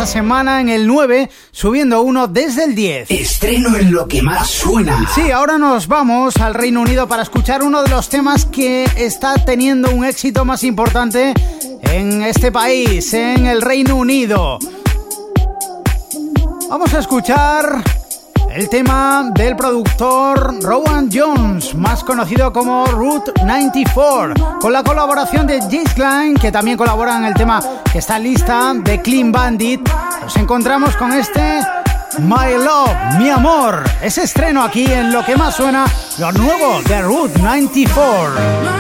Esta semana en el 9, subiendo uno desde el 10. Estreno en lo que más suena. Sí, ahora nos vamos al Reino Unido para escuchar uno de los temas que está teniendo un éxito más importante en este país, en el Reino Unido. Vamos a escuchar el tema del productor Rowan Jones, más conocido como Route 94, con la colaboración de Jace Klein, que también colabora en el tema que está lista de Clean Bandit. Nos encontramos con este My Love, mi amor. Ese estreno aquí en lo que más suena, lo nuevo de Route 94.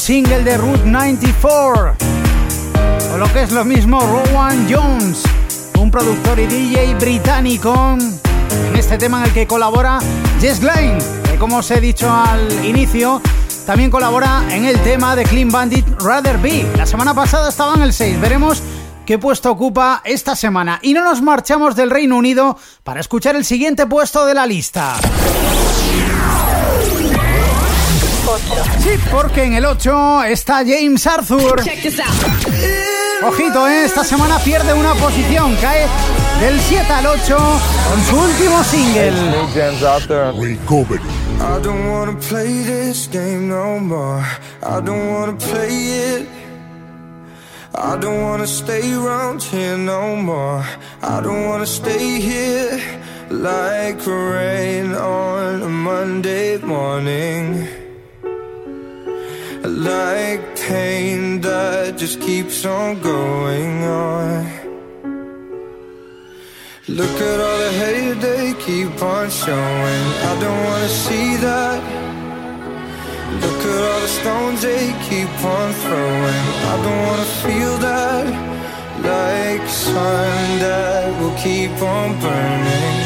Single de Route 94, o lo que es lo mismo Rowan Jones, un productor y DJ británico, en este tema en el que colabora Jess Glynn, que como os he dicho al inicio, también colabora en el tema de Clean Bandit Rather Be. La semana pasada estaba en el 6, veremos qué puesto ocupa esta semana. Y no nos marchamos del Reino Unido para escuchar el siguiente puesto de la lista. Sí, porque en el 8 está James Arthur. Ojito, ¿eh? esta semana pierde una posición, cae del 7 al 8 con su último single. I don't wanna play this game no more. I don't wanna play it. I don't wanna stay around here no more. I don't wanna stay here like rain on a Monday morning. Just keeps on going on. Look at all the hate they keep on showing. I don't wanna see that. Look at all the stones they keep on throwing. I don't wanna feel that. Like sun that will keep on burning.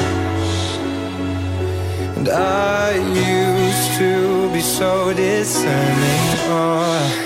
And I used to be so discerning. Oh.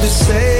to say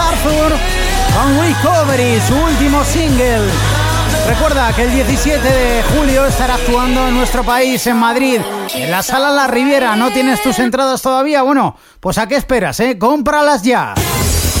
Arthur con Recovery, su último single. Recuerda que el 17 de julio estará actuando en nuestro país, en Madrid, en la Sala La Riviera. ¿No tienes tus entradas todavía? Bueno, pues ¿a qué esperas, eh? ¡Cómpralas ya!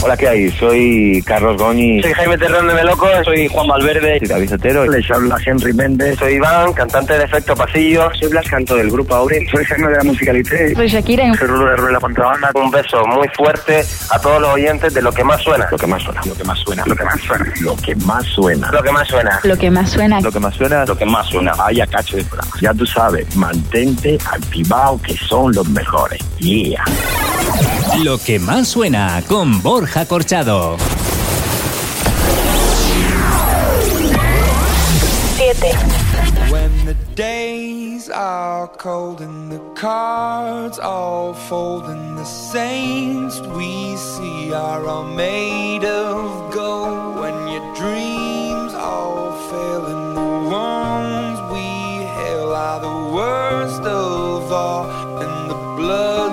Hola, ¿qué hay? Soy Carlos Goñi. Soy Jaime Terrón de Meloco. Soy Juan Valverde. Soy David Otero. Les habla Henry Méndez. Soy Iván, cantante de Efecto Pasillo. Soy Blas Canto del Grupo Aure. Soy Jaime de la Musicalité. Soy Shakira. Soy Rulo de Rulo de la Contrabanda. Un beso muy fuerte a todos los oyentes de Lo que más suena. Lo que más suena. Lo que más suena. Lo que más suena. Lo que más suena. Lo que más suena. Lo que más suena. Lo que más suena. Lo que más suena. Vaya cacho de programa. Ya tú sabes, mantente activado que son los mejores. Yeah. Lo que más suena con Borja Corchado. 7. When the days are cold and the cards all fold and the saints we see are all made of gold. When your dreams all fail and the ones we hail are the worst of all and the bloods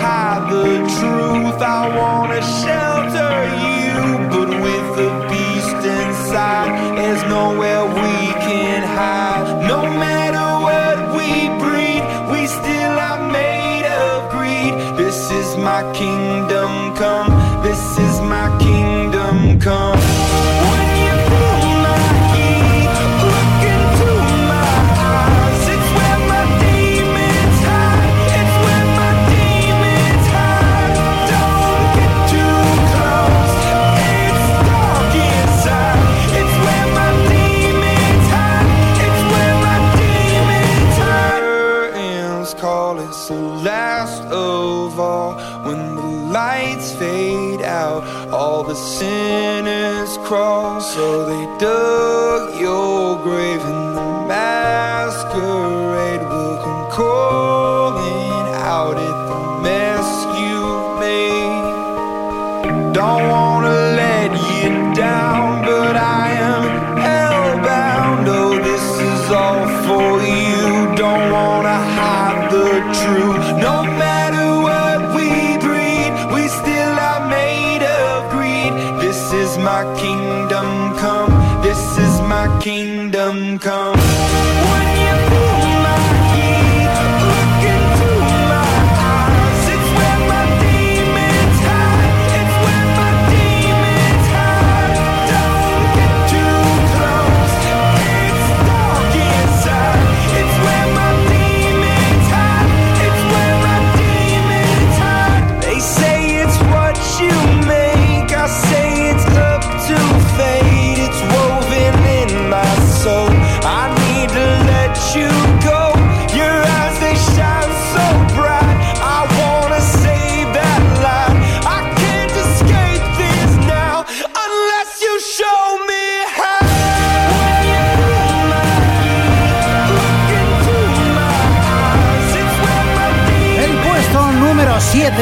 hide the truth. I wanna shelter you, but with the beast inside, there's nowhere we. cross, so they dug.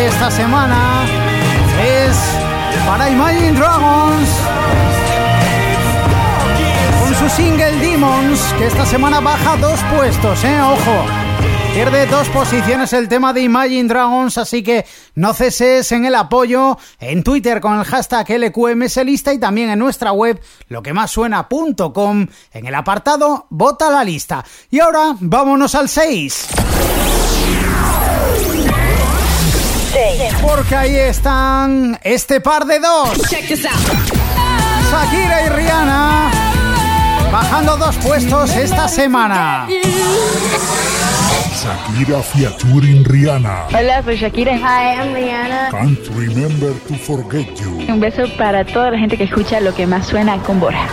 esta semana es para Imagine Dragons con su single Demons, que esta semana baja dos puestos, ¿eh? Ojo. Pierde dos posiciones el tema de Imagine Dragons, así que no ceses en el apoyo en Twitter con el hashtag LQMSLista y también en nuestra web lo en el apartado Vota la lista. Y ahora vámonos al 6. Porque ahí están este par de dos. Check this out. Shakira y Rihanna bajando dos puestos esta semana. Shakira featuring Rihanna. Hola, soy Shakira. Hi, I'm Rihanna. Can't remember to forget you. Un beso para toda la gente que escucha lo que más suena con Borja.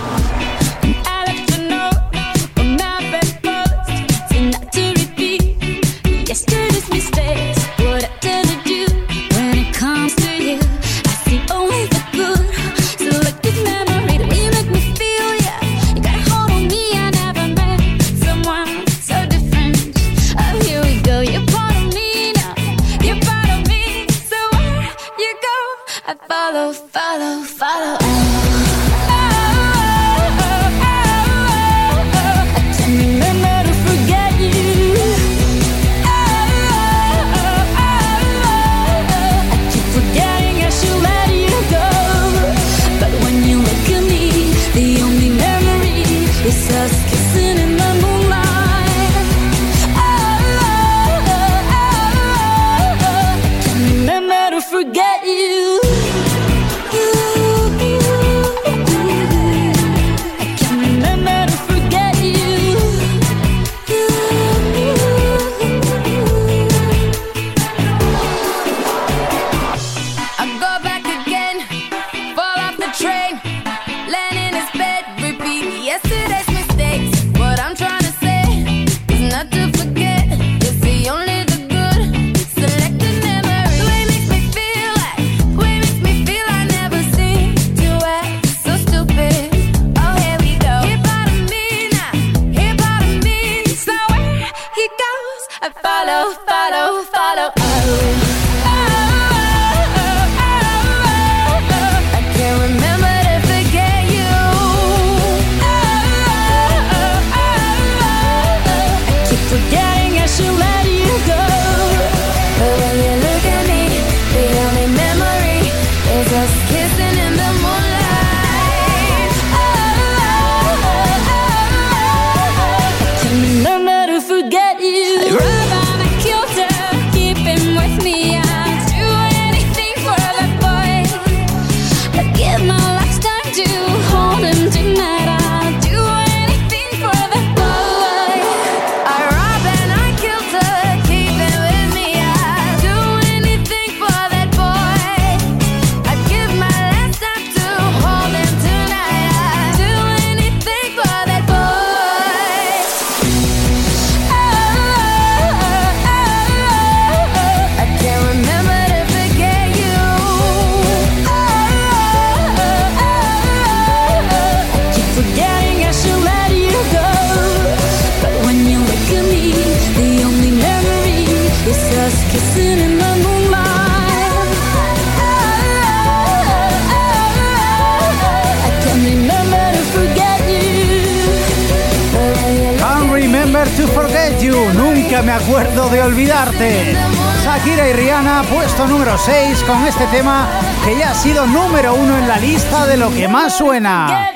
Suena.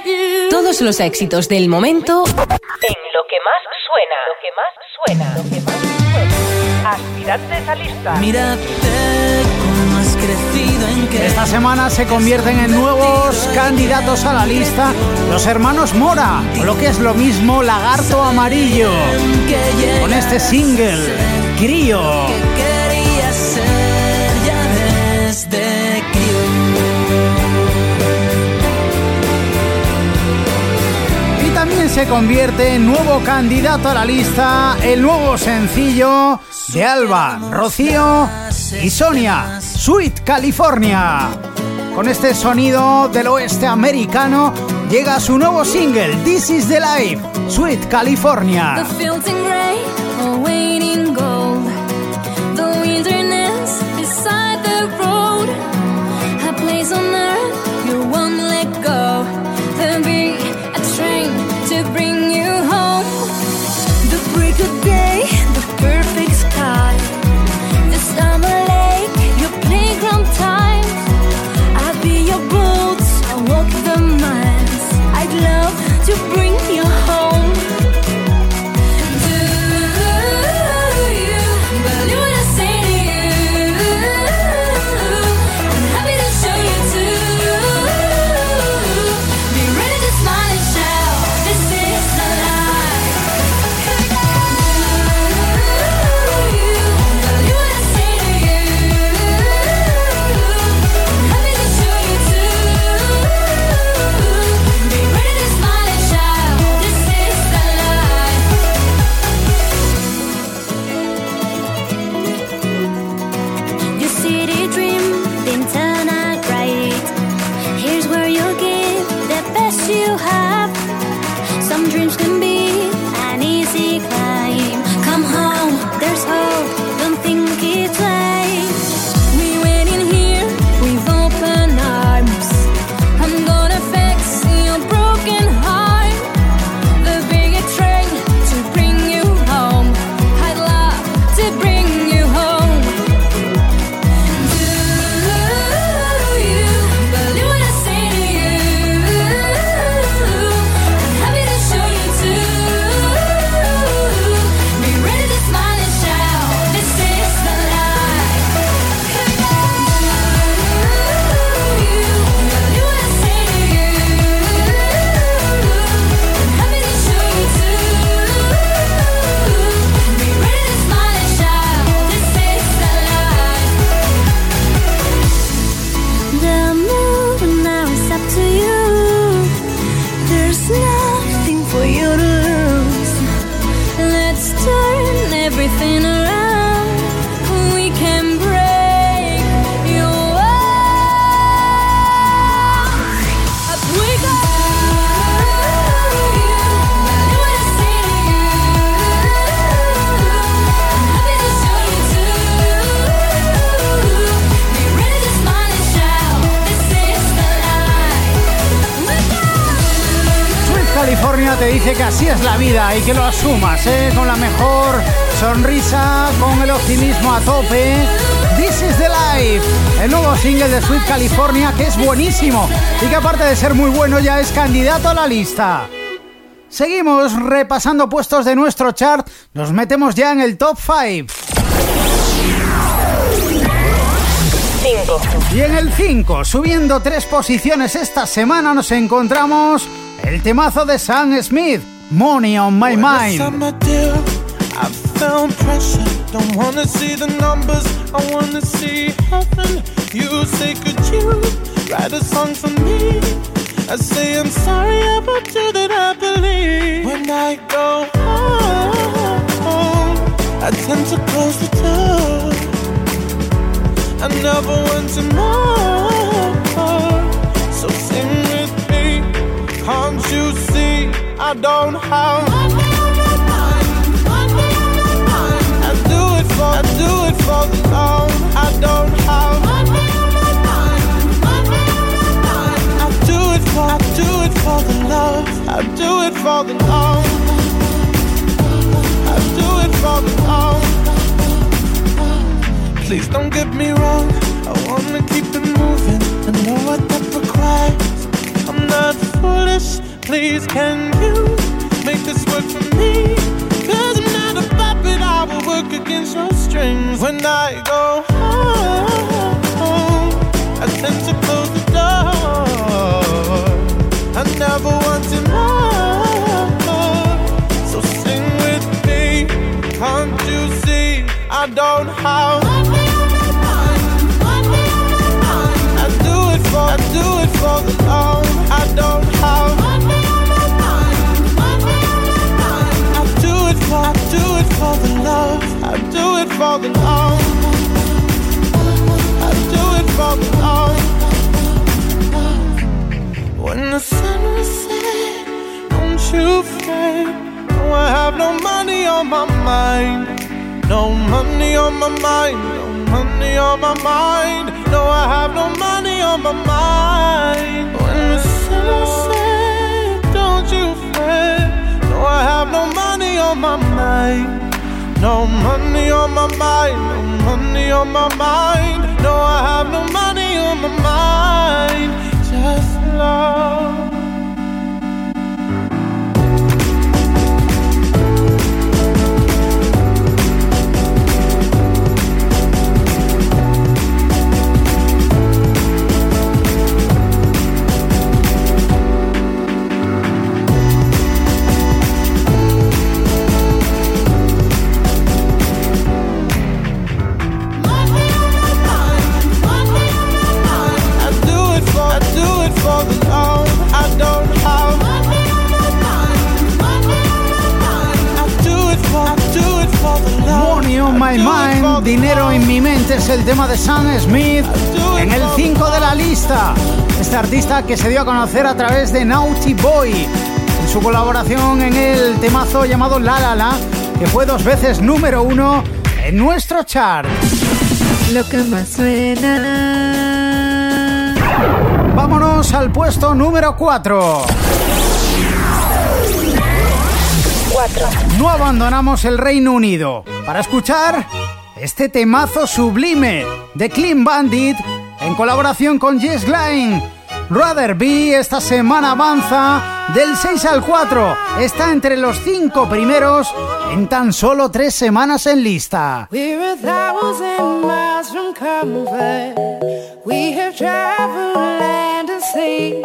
Todos los éxitos del momento en lo que más suena. Lo que más suena. Lo que más suena. Aspirantes a lista. Mírate cómo has crecido en que Esta semana se convierten en nuevos candidatos a la lista los hermanos Mora, o lo que es lo mismo Lagarto Amarillo, con este single, Crío. Se convierte en nuevo candidato a la lista el nuevo sencillo de Alba, Rocío y Sonia, Sweet California. Con este sonido del oeste americano llega su nuevo single, This is the Life, Sweet California. To bring que así es la vida y que lo asumas, ¿eh? Con la mejor sonrisa, con el optimismo a tope. This is the life, el nuevo single de Sweet California que es buenísimo y que aparte de ser muy bueno ya es candidato a la lista. Seguimos repasando puestos de nuestro chart, nos metemos ya en el top 5. 5. Y en el 5, subiendo tres posiciones esta semana, nos encontramos el temazo de Sam Smith, Money on My Mind. Summer deal, I found pressure. Don't wanna see the numbers, I wanna see heaven. You say, could you write a song for me? I say, I'm sorry about you that I believe. When I go home, I tend to close the door. I never want to know. I don't have I do it for I do it for the love I don't have I do it for I do it for the love I do it for the love I do it for the love Please don't get me wrong. I wanna keep it moving. I know what that requires. I'm not foolish. Please, can you make this work for me? Cause I'm not a puppet. I will work against your strings. When I go home, I tend to close the door. I never wanted more. So sing with me. Can't you see? I don't have. I do it for, I do it for the love. I don't I do it for the. When the sun don't you fret. No, I have no money on my mind. No money on my mind. No money on my mind. No, I have no money on my mind. When the sun don't you fret. No, I have no money on my mind. No money on my mind. No money on my mind. No, I have no money on my mind. Just love. My mind, dinero en mi mente es el tema de Sam Smith en el 5 de la lista. Este artista que se dio a conocer a través de Naughty Boy en su colaboración en el temazo llamado La La La, que fue dos veces número uno en nuestro chart. Lo que más suena. Vámonos al puesto número 4. 4. No abandonamos el Reino Unido para escuchar este temazo sublime de Clean Bandit en colaboración con Jess Glynn. Rather Be esta semana avanza del 6 al 4. Está entre los 5 primeros en tan solo 3 semanas en lista. We're a thousand miles from comfort. We have traveled land and sea.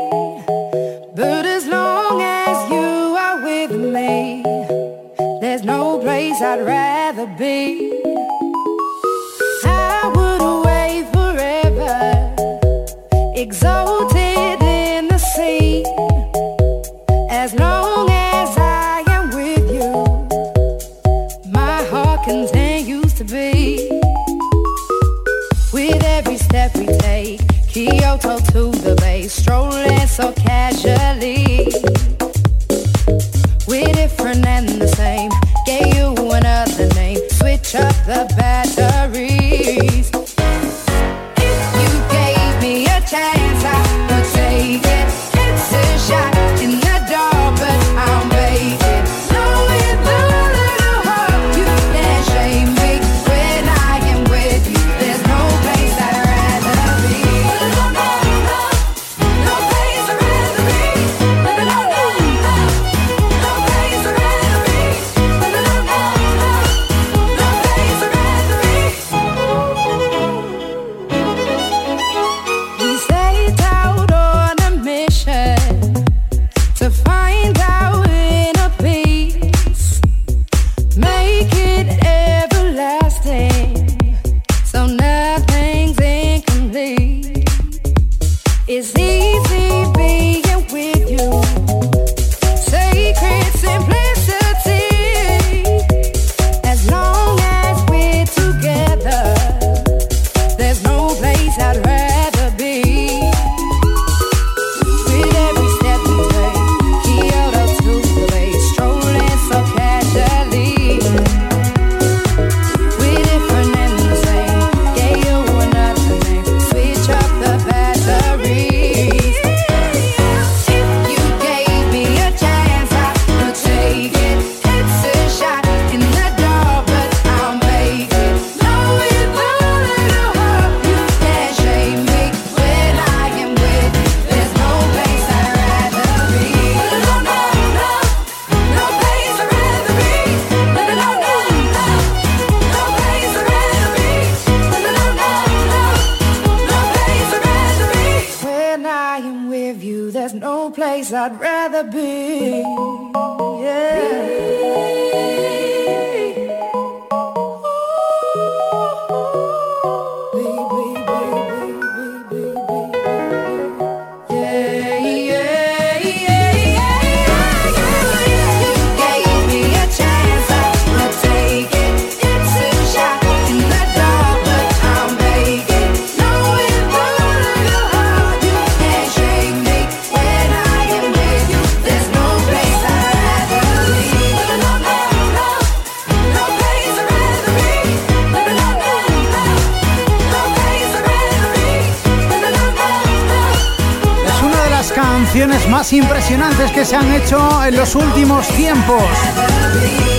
Últimos tiempos.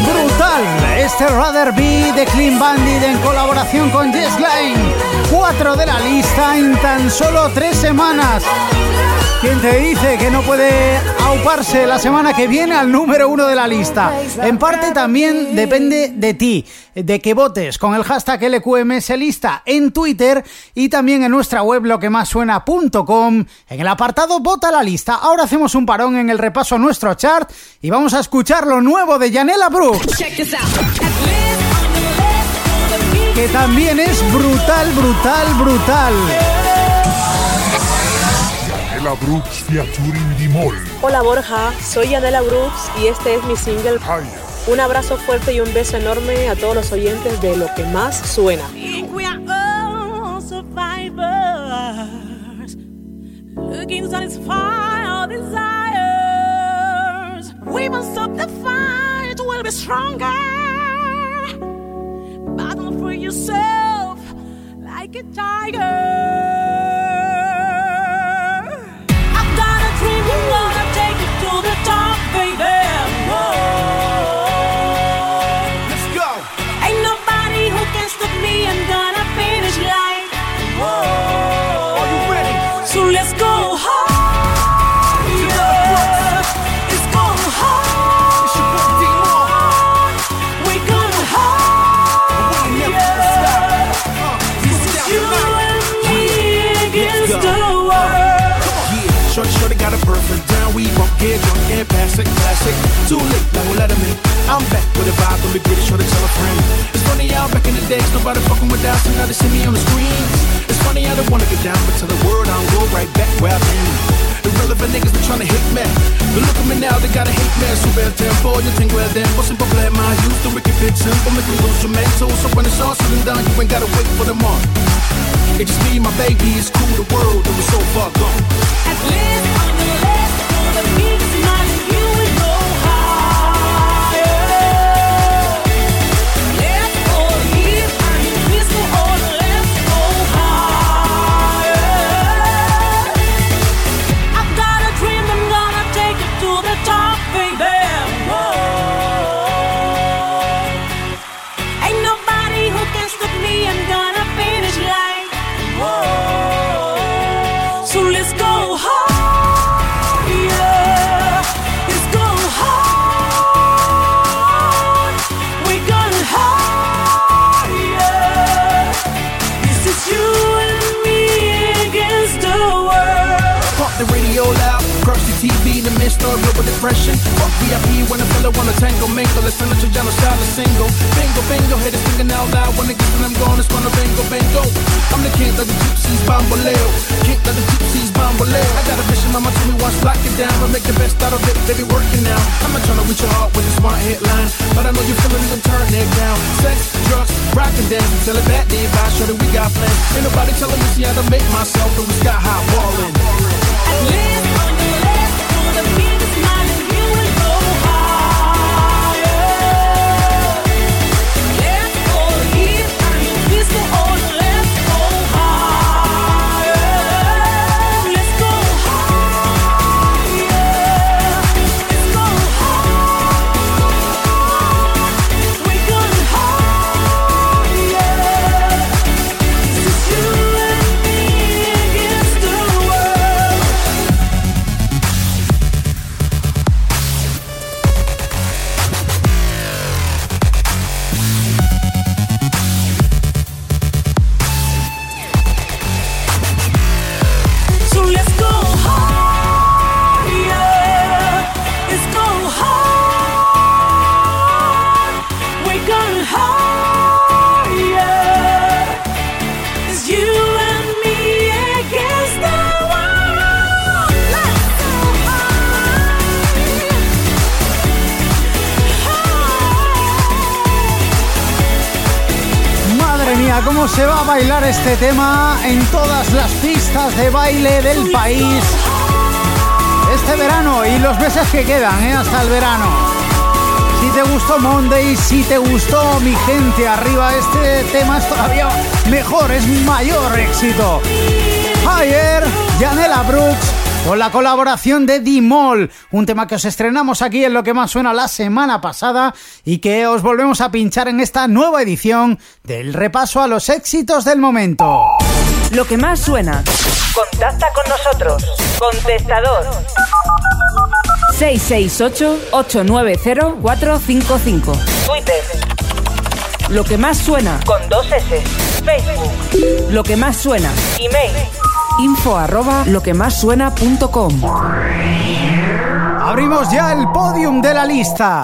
Brutal, este Rather Be de Clean Bandit en colaboración con Jess Line. Cuatro de la lista en tan solo tres semanas. ¿Quién te dice que no puede auparse la semana que viene al número uno de la lista? En parte también depende de ti, de que votes con el hashtag LQMS lista en Twitter y también en nuestra web loquemassuena.com en el apartado Vota la lista. Ahora hacemos un parón en el repaso a nuestro chart y vamos a escuchar lo nuevo de Janela Brooks. Que también es brutal, brutal, brutal. Yanela Brooks. Hola Borja, soy Adela Brooks y este es mi single. Un abrazo fuerte y un beso enorme a todos los oyentes de Lo que más suena. Looking satisfy our desires. We must stop the fight, we'll be stronger. Battle for yourself like a tiger. I've got a dream, I'm gonna take it to the top, baby. Past classic. Too late, now let him in. I'm back with a vibe, don't be greedy, shorty, tell a friend. It's funny how back in the days, nobody fucking with us, and now they see me on the screens. It's funny how they wanna get down, but tell the world I'm go right back where I've been. Irrelevant niggas, they to hit me. But look at me now, they got a hate man. Super tempo, yo tengo el tempo, sin problema. Houston, we keep it simple, make you lose your mental. So when it's all said and done, you ain't gotta wait for the mark. It's just me, my baby, it's cool, the world, that was so far gone. At least VIP when a fella wanna tango mingle. It's time to Jano style a single. Bingo, bingo, hit it singing out loud. When it gets when I'm gone, it's gonna bingo, bingo. I'm the king of the gypsies, bamboleo. King of the gypsies, bamboleo. I got a vision, mama told me once, lock it down. But make the best out of it, baby, working now. I'm not trying to reach your heart with a smart headline. But I know you're feeling it, turn it down. Sex, drugs, rock and dance. Tell it back, then bye, show that we got plans. Ain't nobody telling me how to make myself, and we got high ballin'. Cómo se va a bailar este tema en todas las pistas de baile del país este verano y los meses que quedan ¿eh? hasta el verano. Si te gustó Monday, si te gustó mi gente arriba, este tema es todavía mejor, es mayor éxito. Ayer, Janela Brooks con la colaboración de Dimol, un tema que os estrenamos aquí en lo que más suena la semana pasada y que os volvemos a pinchar en esta nueva edición del repaso a los éxitos del momento. Lo que más suena. Contacta con nosotros. Contestador. 668-890-455. Twitter. Lo que más suena. Con dos S. Facebook. Lo que más suena. Email. Info arroba lo que más suena.com. Abrimos ya el podium de la lista.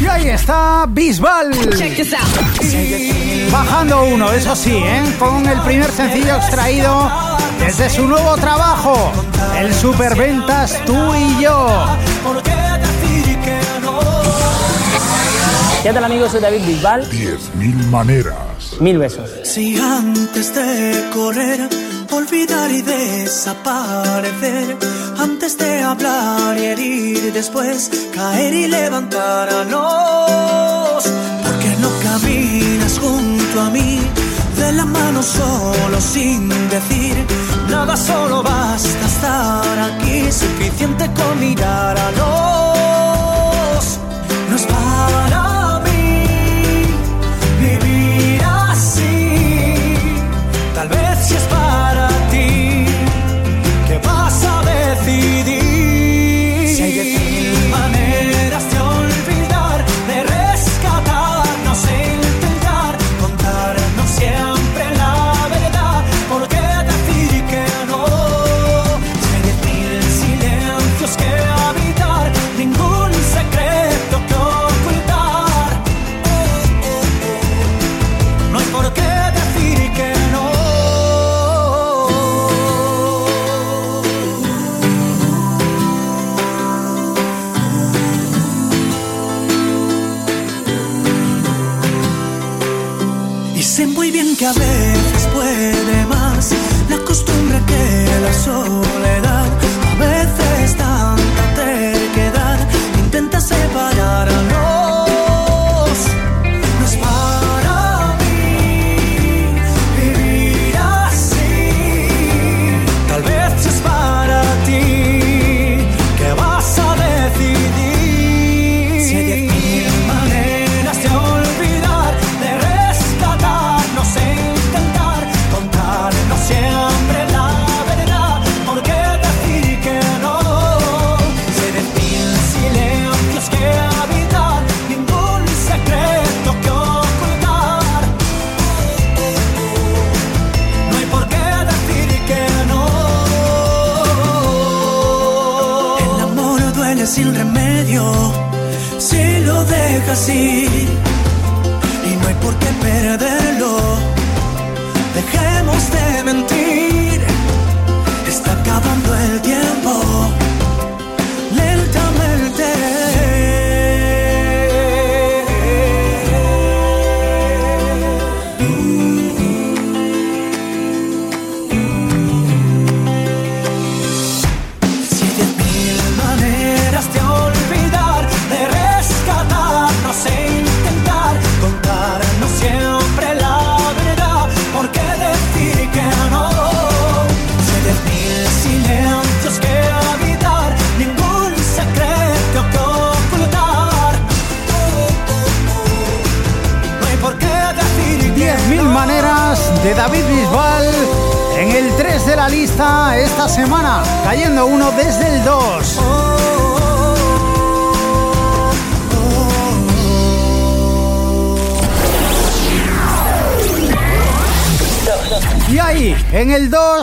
Y ahí está Bisbal. Bajando uno, eso sí, ¿eh? con el primer sencillo extraído desde su nuevo trabajo, el Superventas Tú y Yo. ¿Qué tal amigos? Soy David Bisbal. Diez mil maneras. Mil besos. Si antes de correr, olvidar y desaparecer, antes de hablar y herir, después caer y levantarnos, ¿por qué no caminas junto a mí? De la mano solo sin decir nada, solo basta estar aquí, suficiente con mirar a los. No es para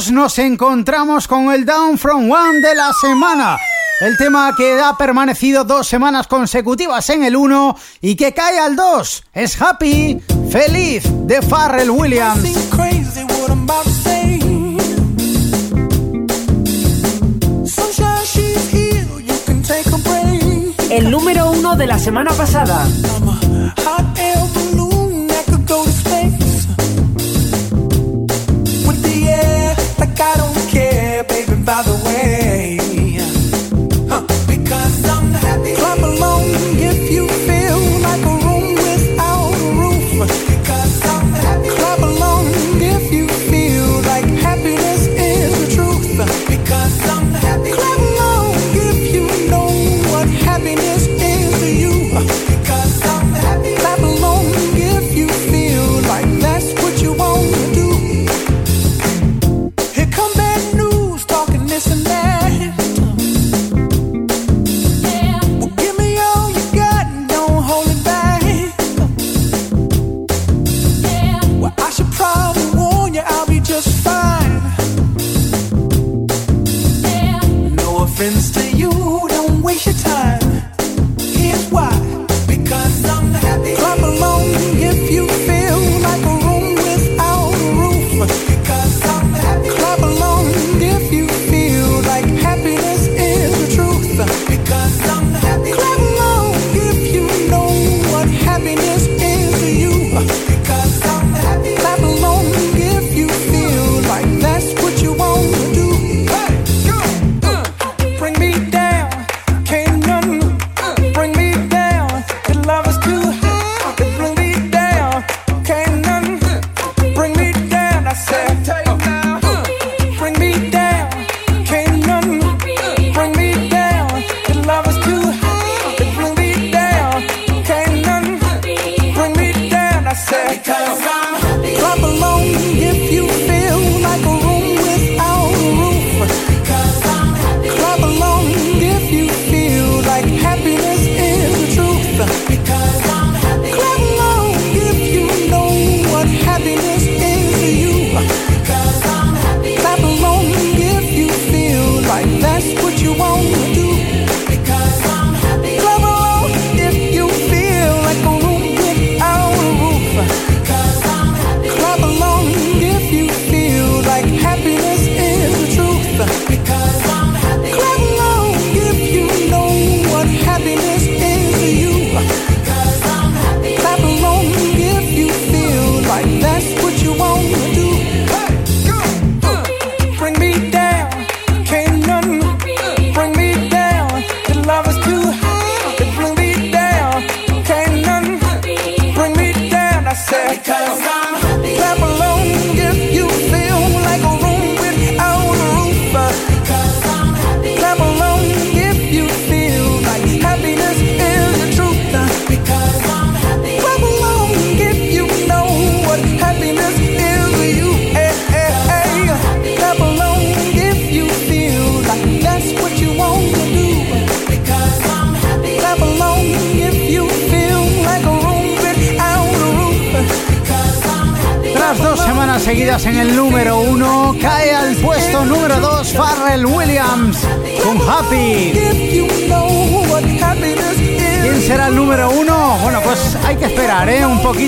el 2 nos encontramos con el Down From One de la semana. El tema que ha permanecido dos semanas consecutivas en el 1 y que cae al 2 es Happy, Feliz de Farrell Williams. El número uno de la semana pasada. the way.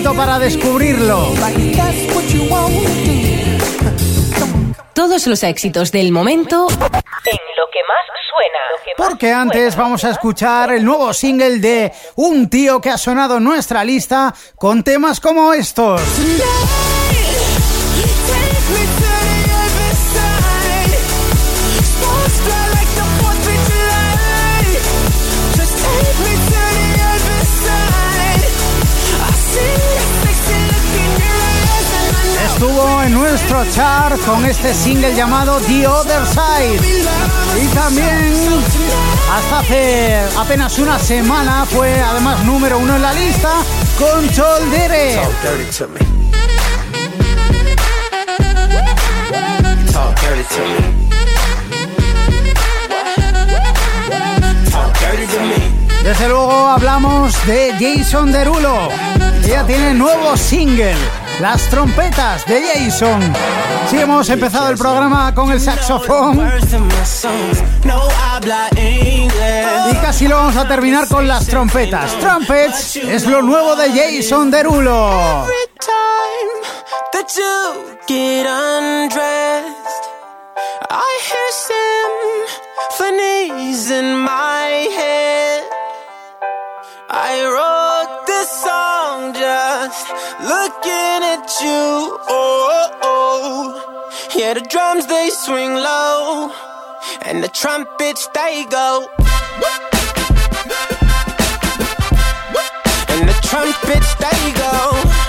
Para descubrirlo. Todos los éxitos del momento en lo que más suena. Porque antes vamos a escuchar el nuevo single de un tío que ha sonado en nuestra lista con temas como estos. Nuestro chart con este single llamado The Other Side. Y también hasta hace apenas una semana fue además número uno en la lista con Choldere. Desde luego hablamos de Jason Derulo. Ella tiene nuevo single, Las trompetas de Jason. Sí, hemos empezado el programa con el saxofón. Y casi lo vamos a terminar con las trompetas. Trumpets es lo nuevo de Jason Derulo. time that you get undressed, I hear symphonies in my head. I wrote this song just looking at you. Oh, oh. yeah, the drums they swing low, and the trumpets they go. And the trumpets they go.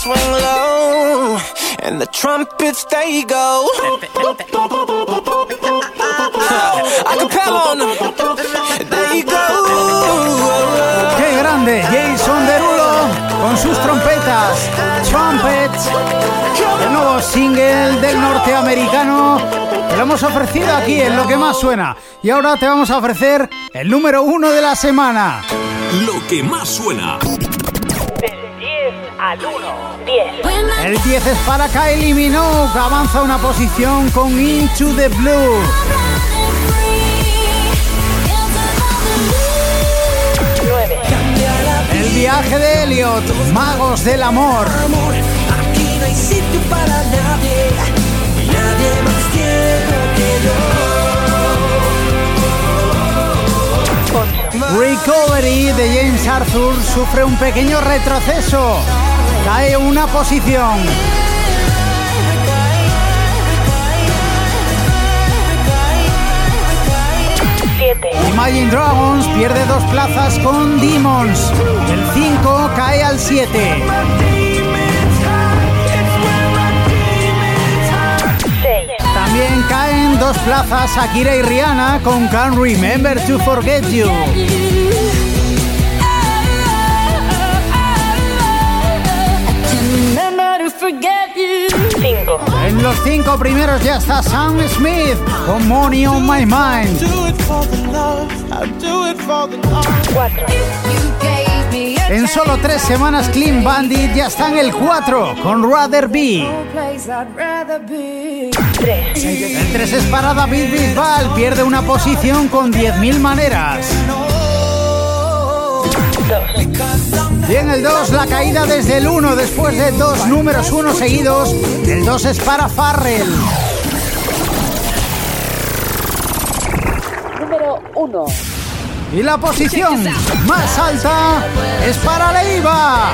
swing low, and the trumpets they go. Acapella on them. There you go. ¡Qué grande! Jason Derulo con sus trompetas, Trumpets, el nuevo single del norteamericano que lo hemos ofrecido aquí en Lo que más suena. Y ahora te vamos a ofrecer el número uno de la semana. Lo que más suena. Del 10 al 1. 10. El 10 es para Kylie Minogue, avanza una posición con Into the Blue. 9. El viaje de Elliot, Magos del Amor. Aquí no hay sitio para nadie, nadie más que yo. Recovery de James Arthur sufre un pequeño retroceso. Cae una posición. 7. Imagine Dragons pierde dos plazas con Demons. El 5 cae al 7. 6. También caen dos plazas Akira y Rihanna con Can't Remember to Forget You. 5. En los cinco primeros ya está Sam Smith con Money on My Mind. 4. En solo tres semanas Clean Bandit ya está en el 4 con Rather Be. 3. El 3 es para David Bisbal, pierde una posición con 10.000 maneras. 2. Y en el 2 la caída desde el 1 después de dos números 1 seguidos. El 2 es para Farrell. Número 1. Y la posición más alta es para Leiva.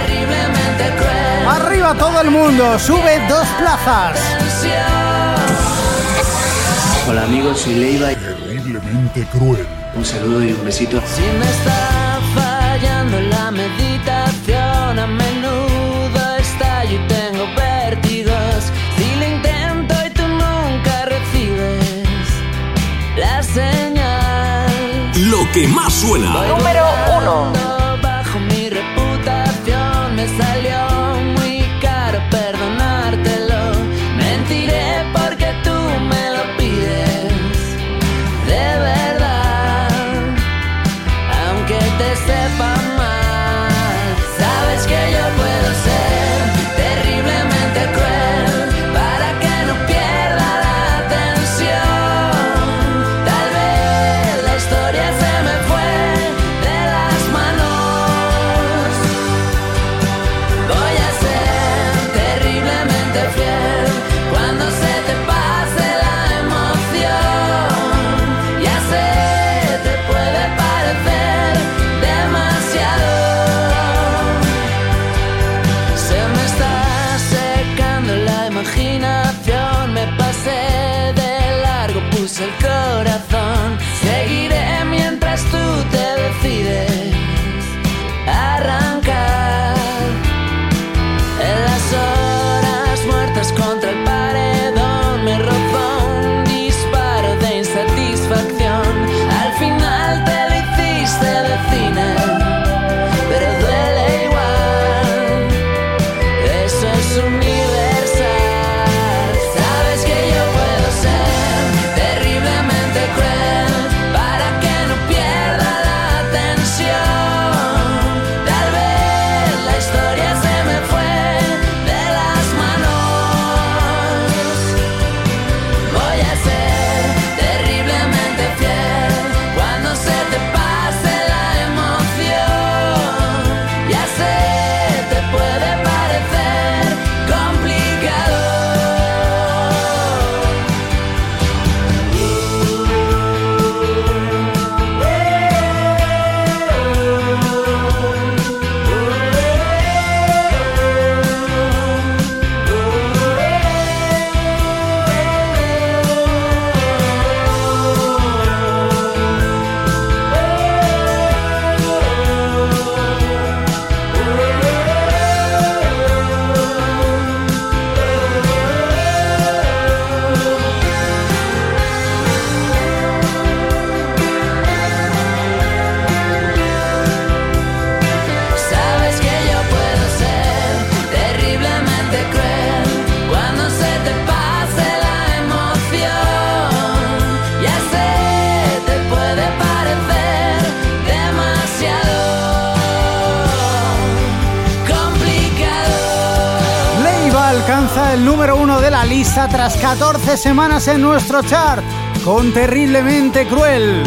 Arriba todo el mundo, sube dos plazas. Hola amigos, soy Leiva. Terriblemente cruel. Un saludo y un besito. Si me está fallando la a menudo estallo y tengo vértigos. Si lo intento y tú nunca recibes la señal. Lo que más suena. Número 1. Lista tras 14 semanas en nuestro chart, con Terriblemente Cruel.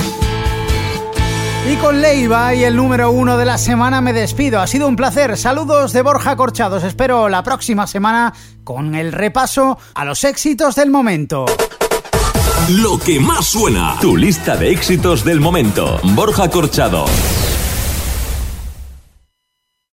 Y con Leiva y el número uno de la semana me despido. Ha sido un placer. Saludos de Borja Corchados. Espero la próxima semana con el repaso a los éxitos del momento. Lo que más suena. Tu lista de éxitos del momento. Borja Corchado.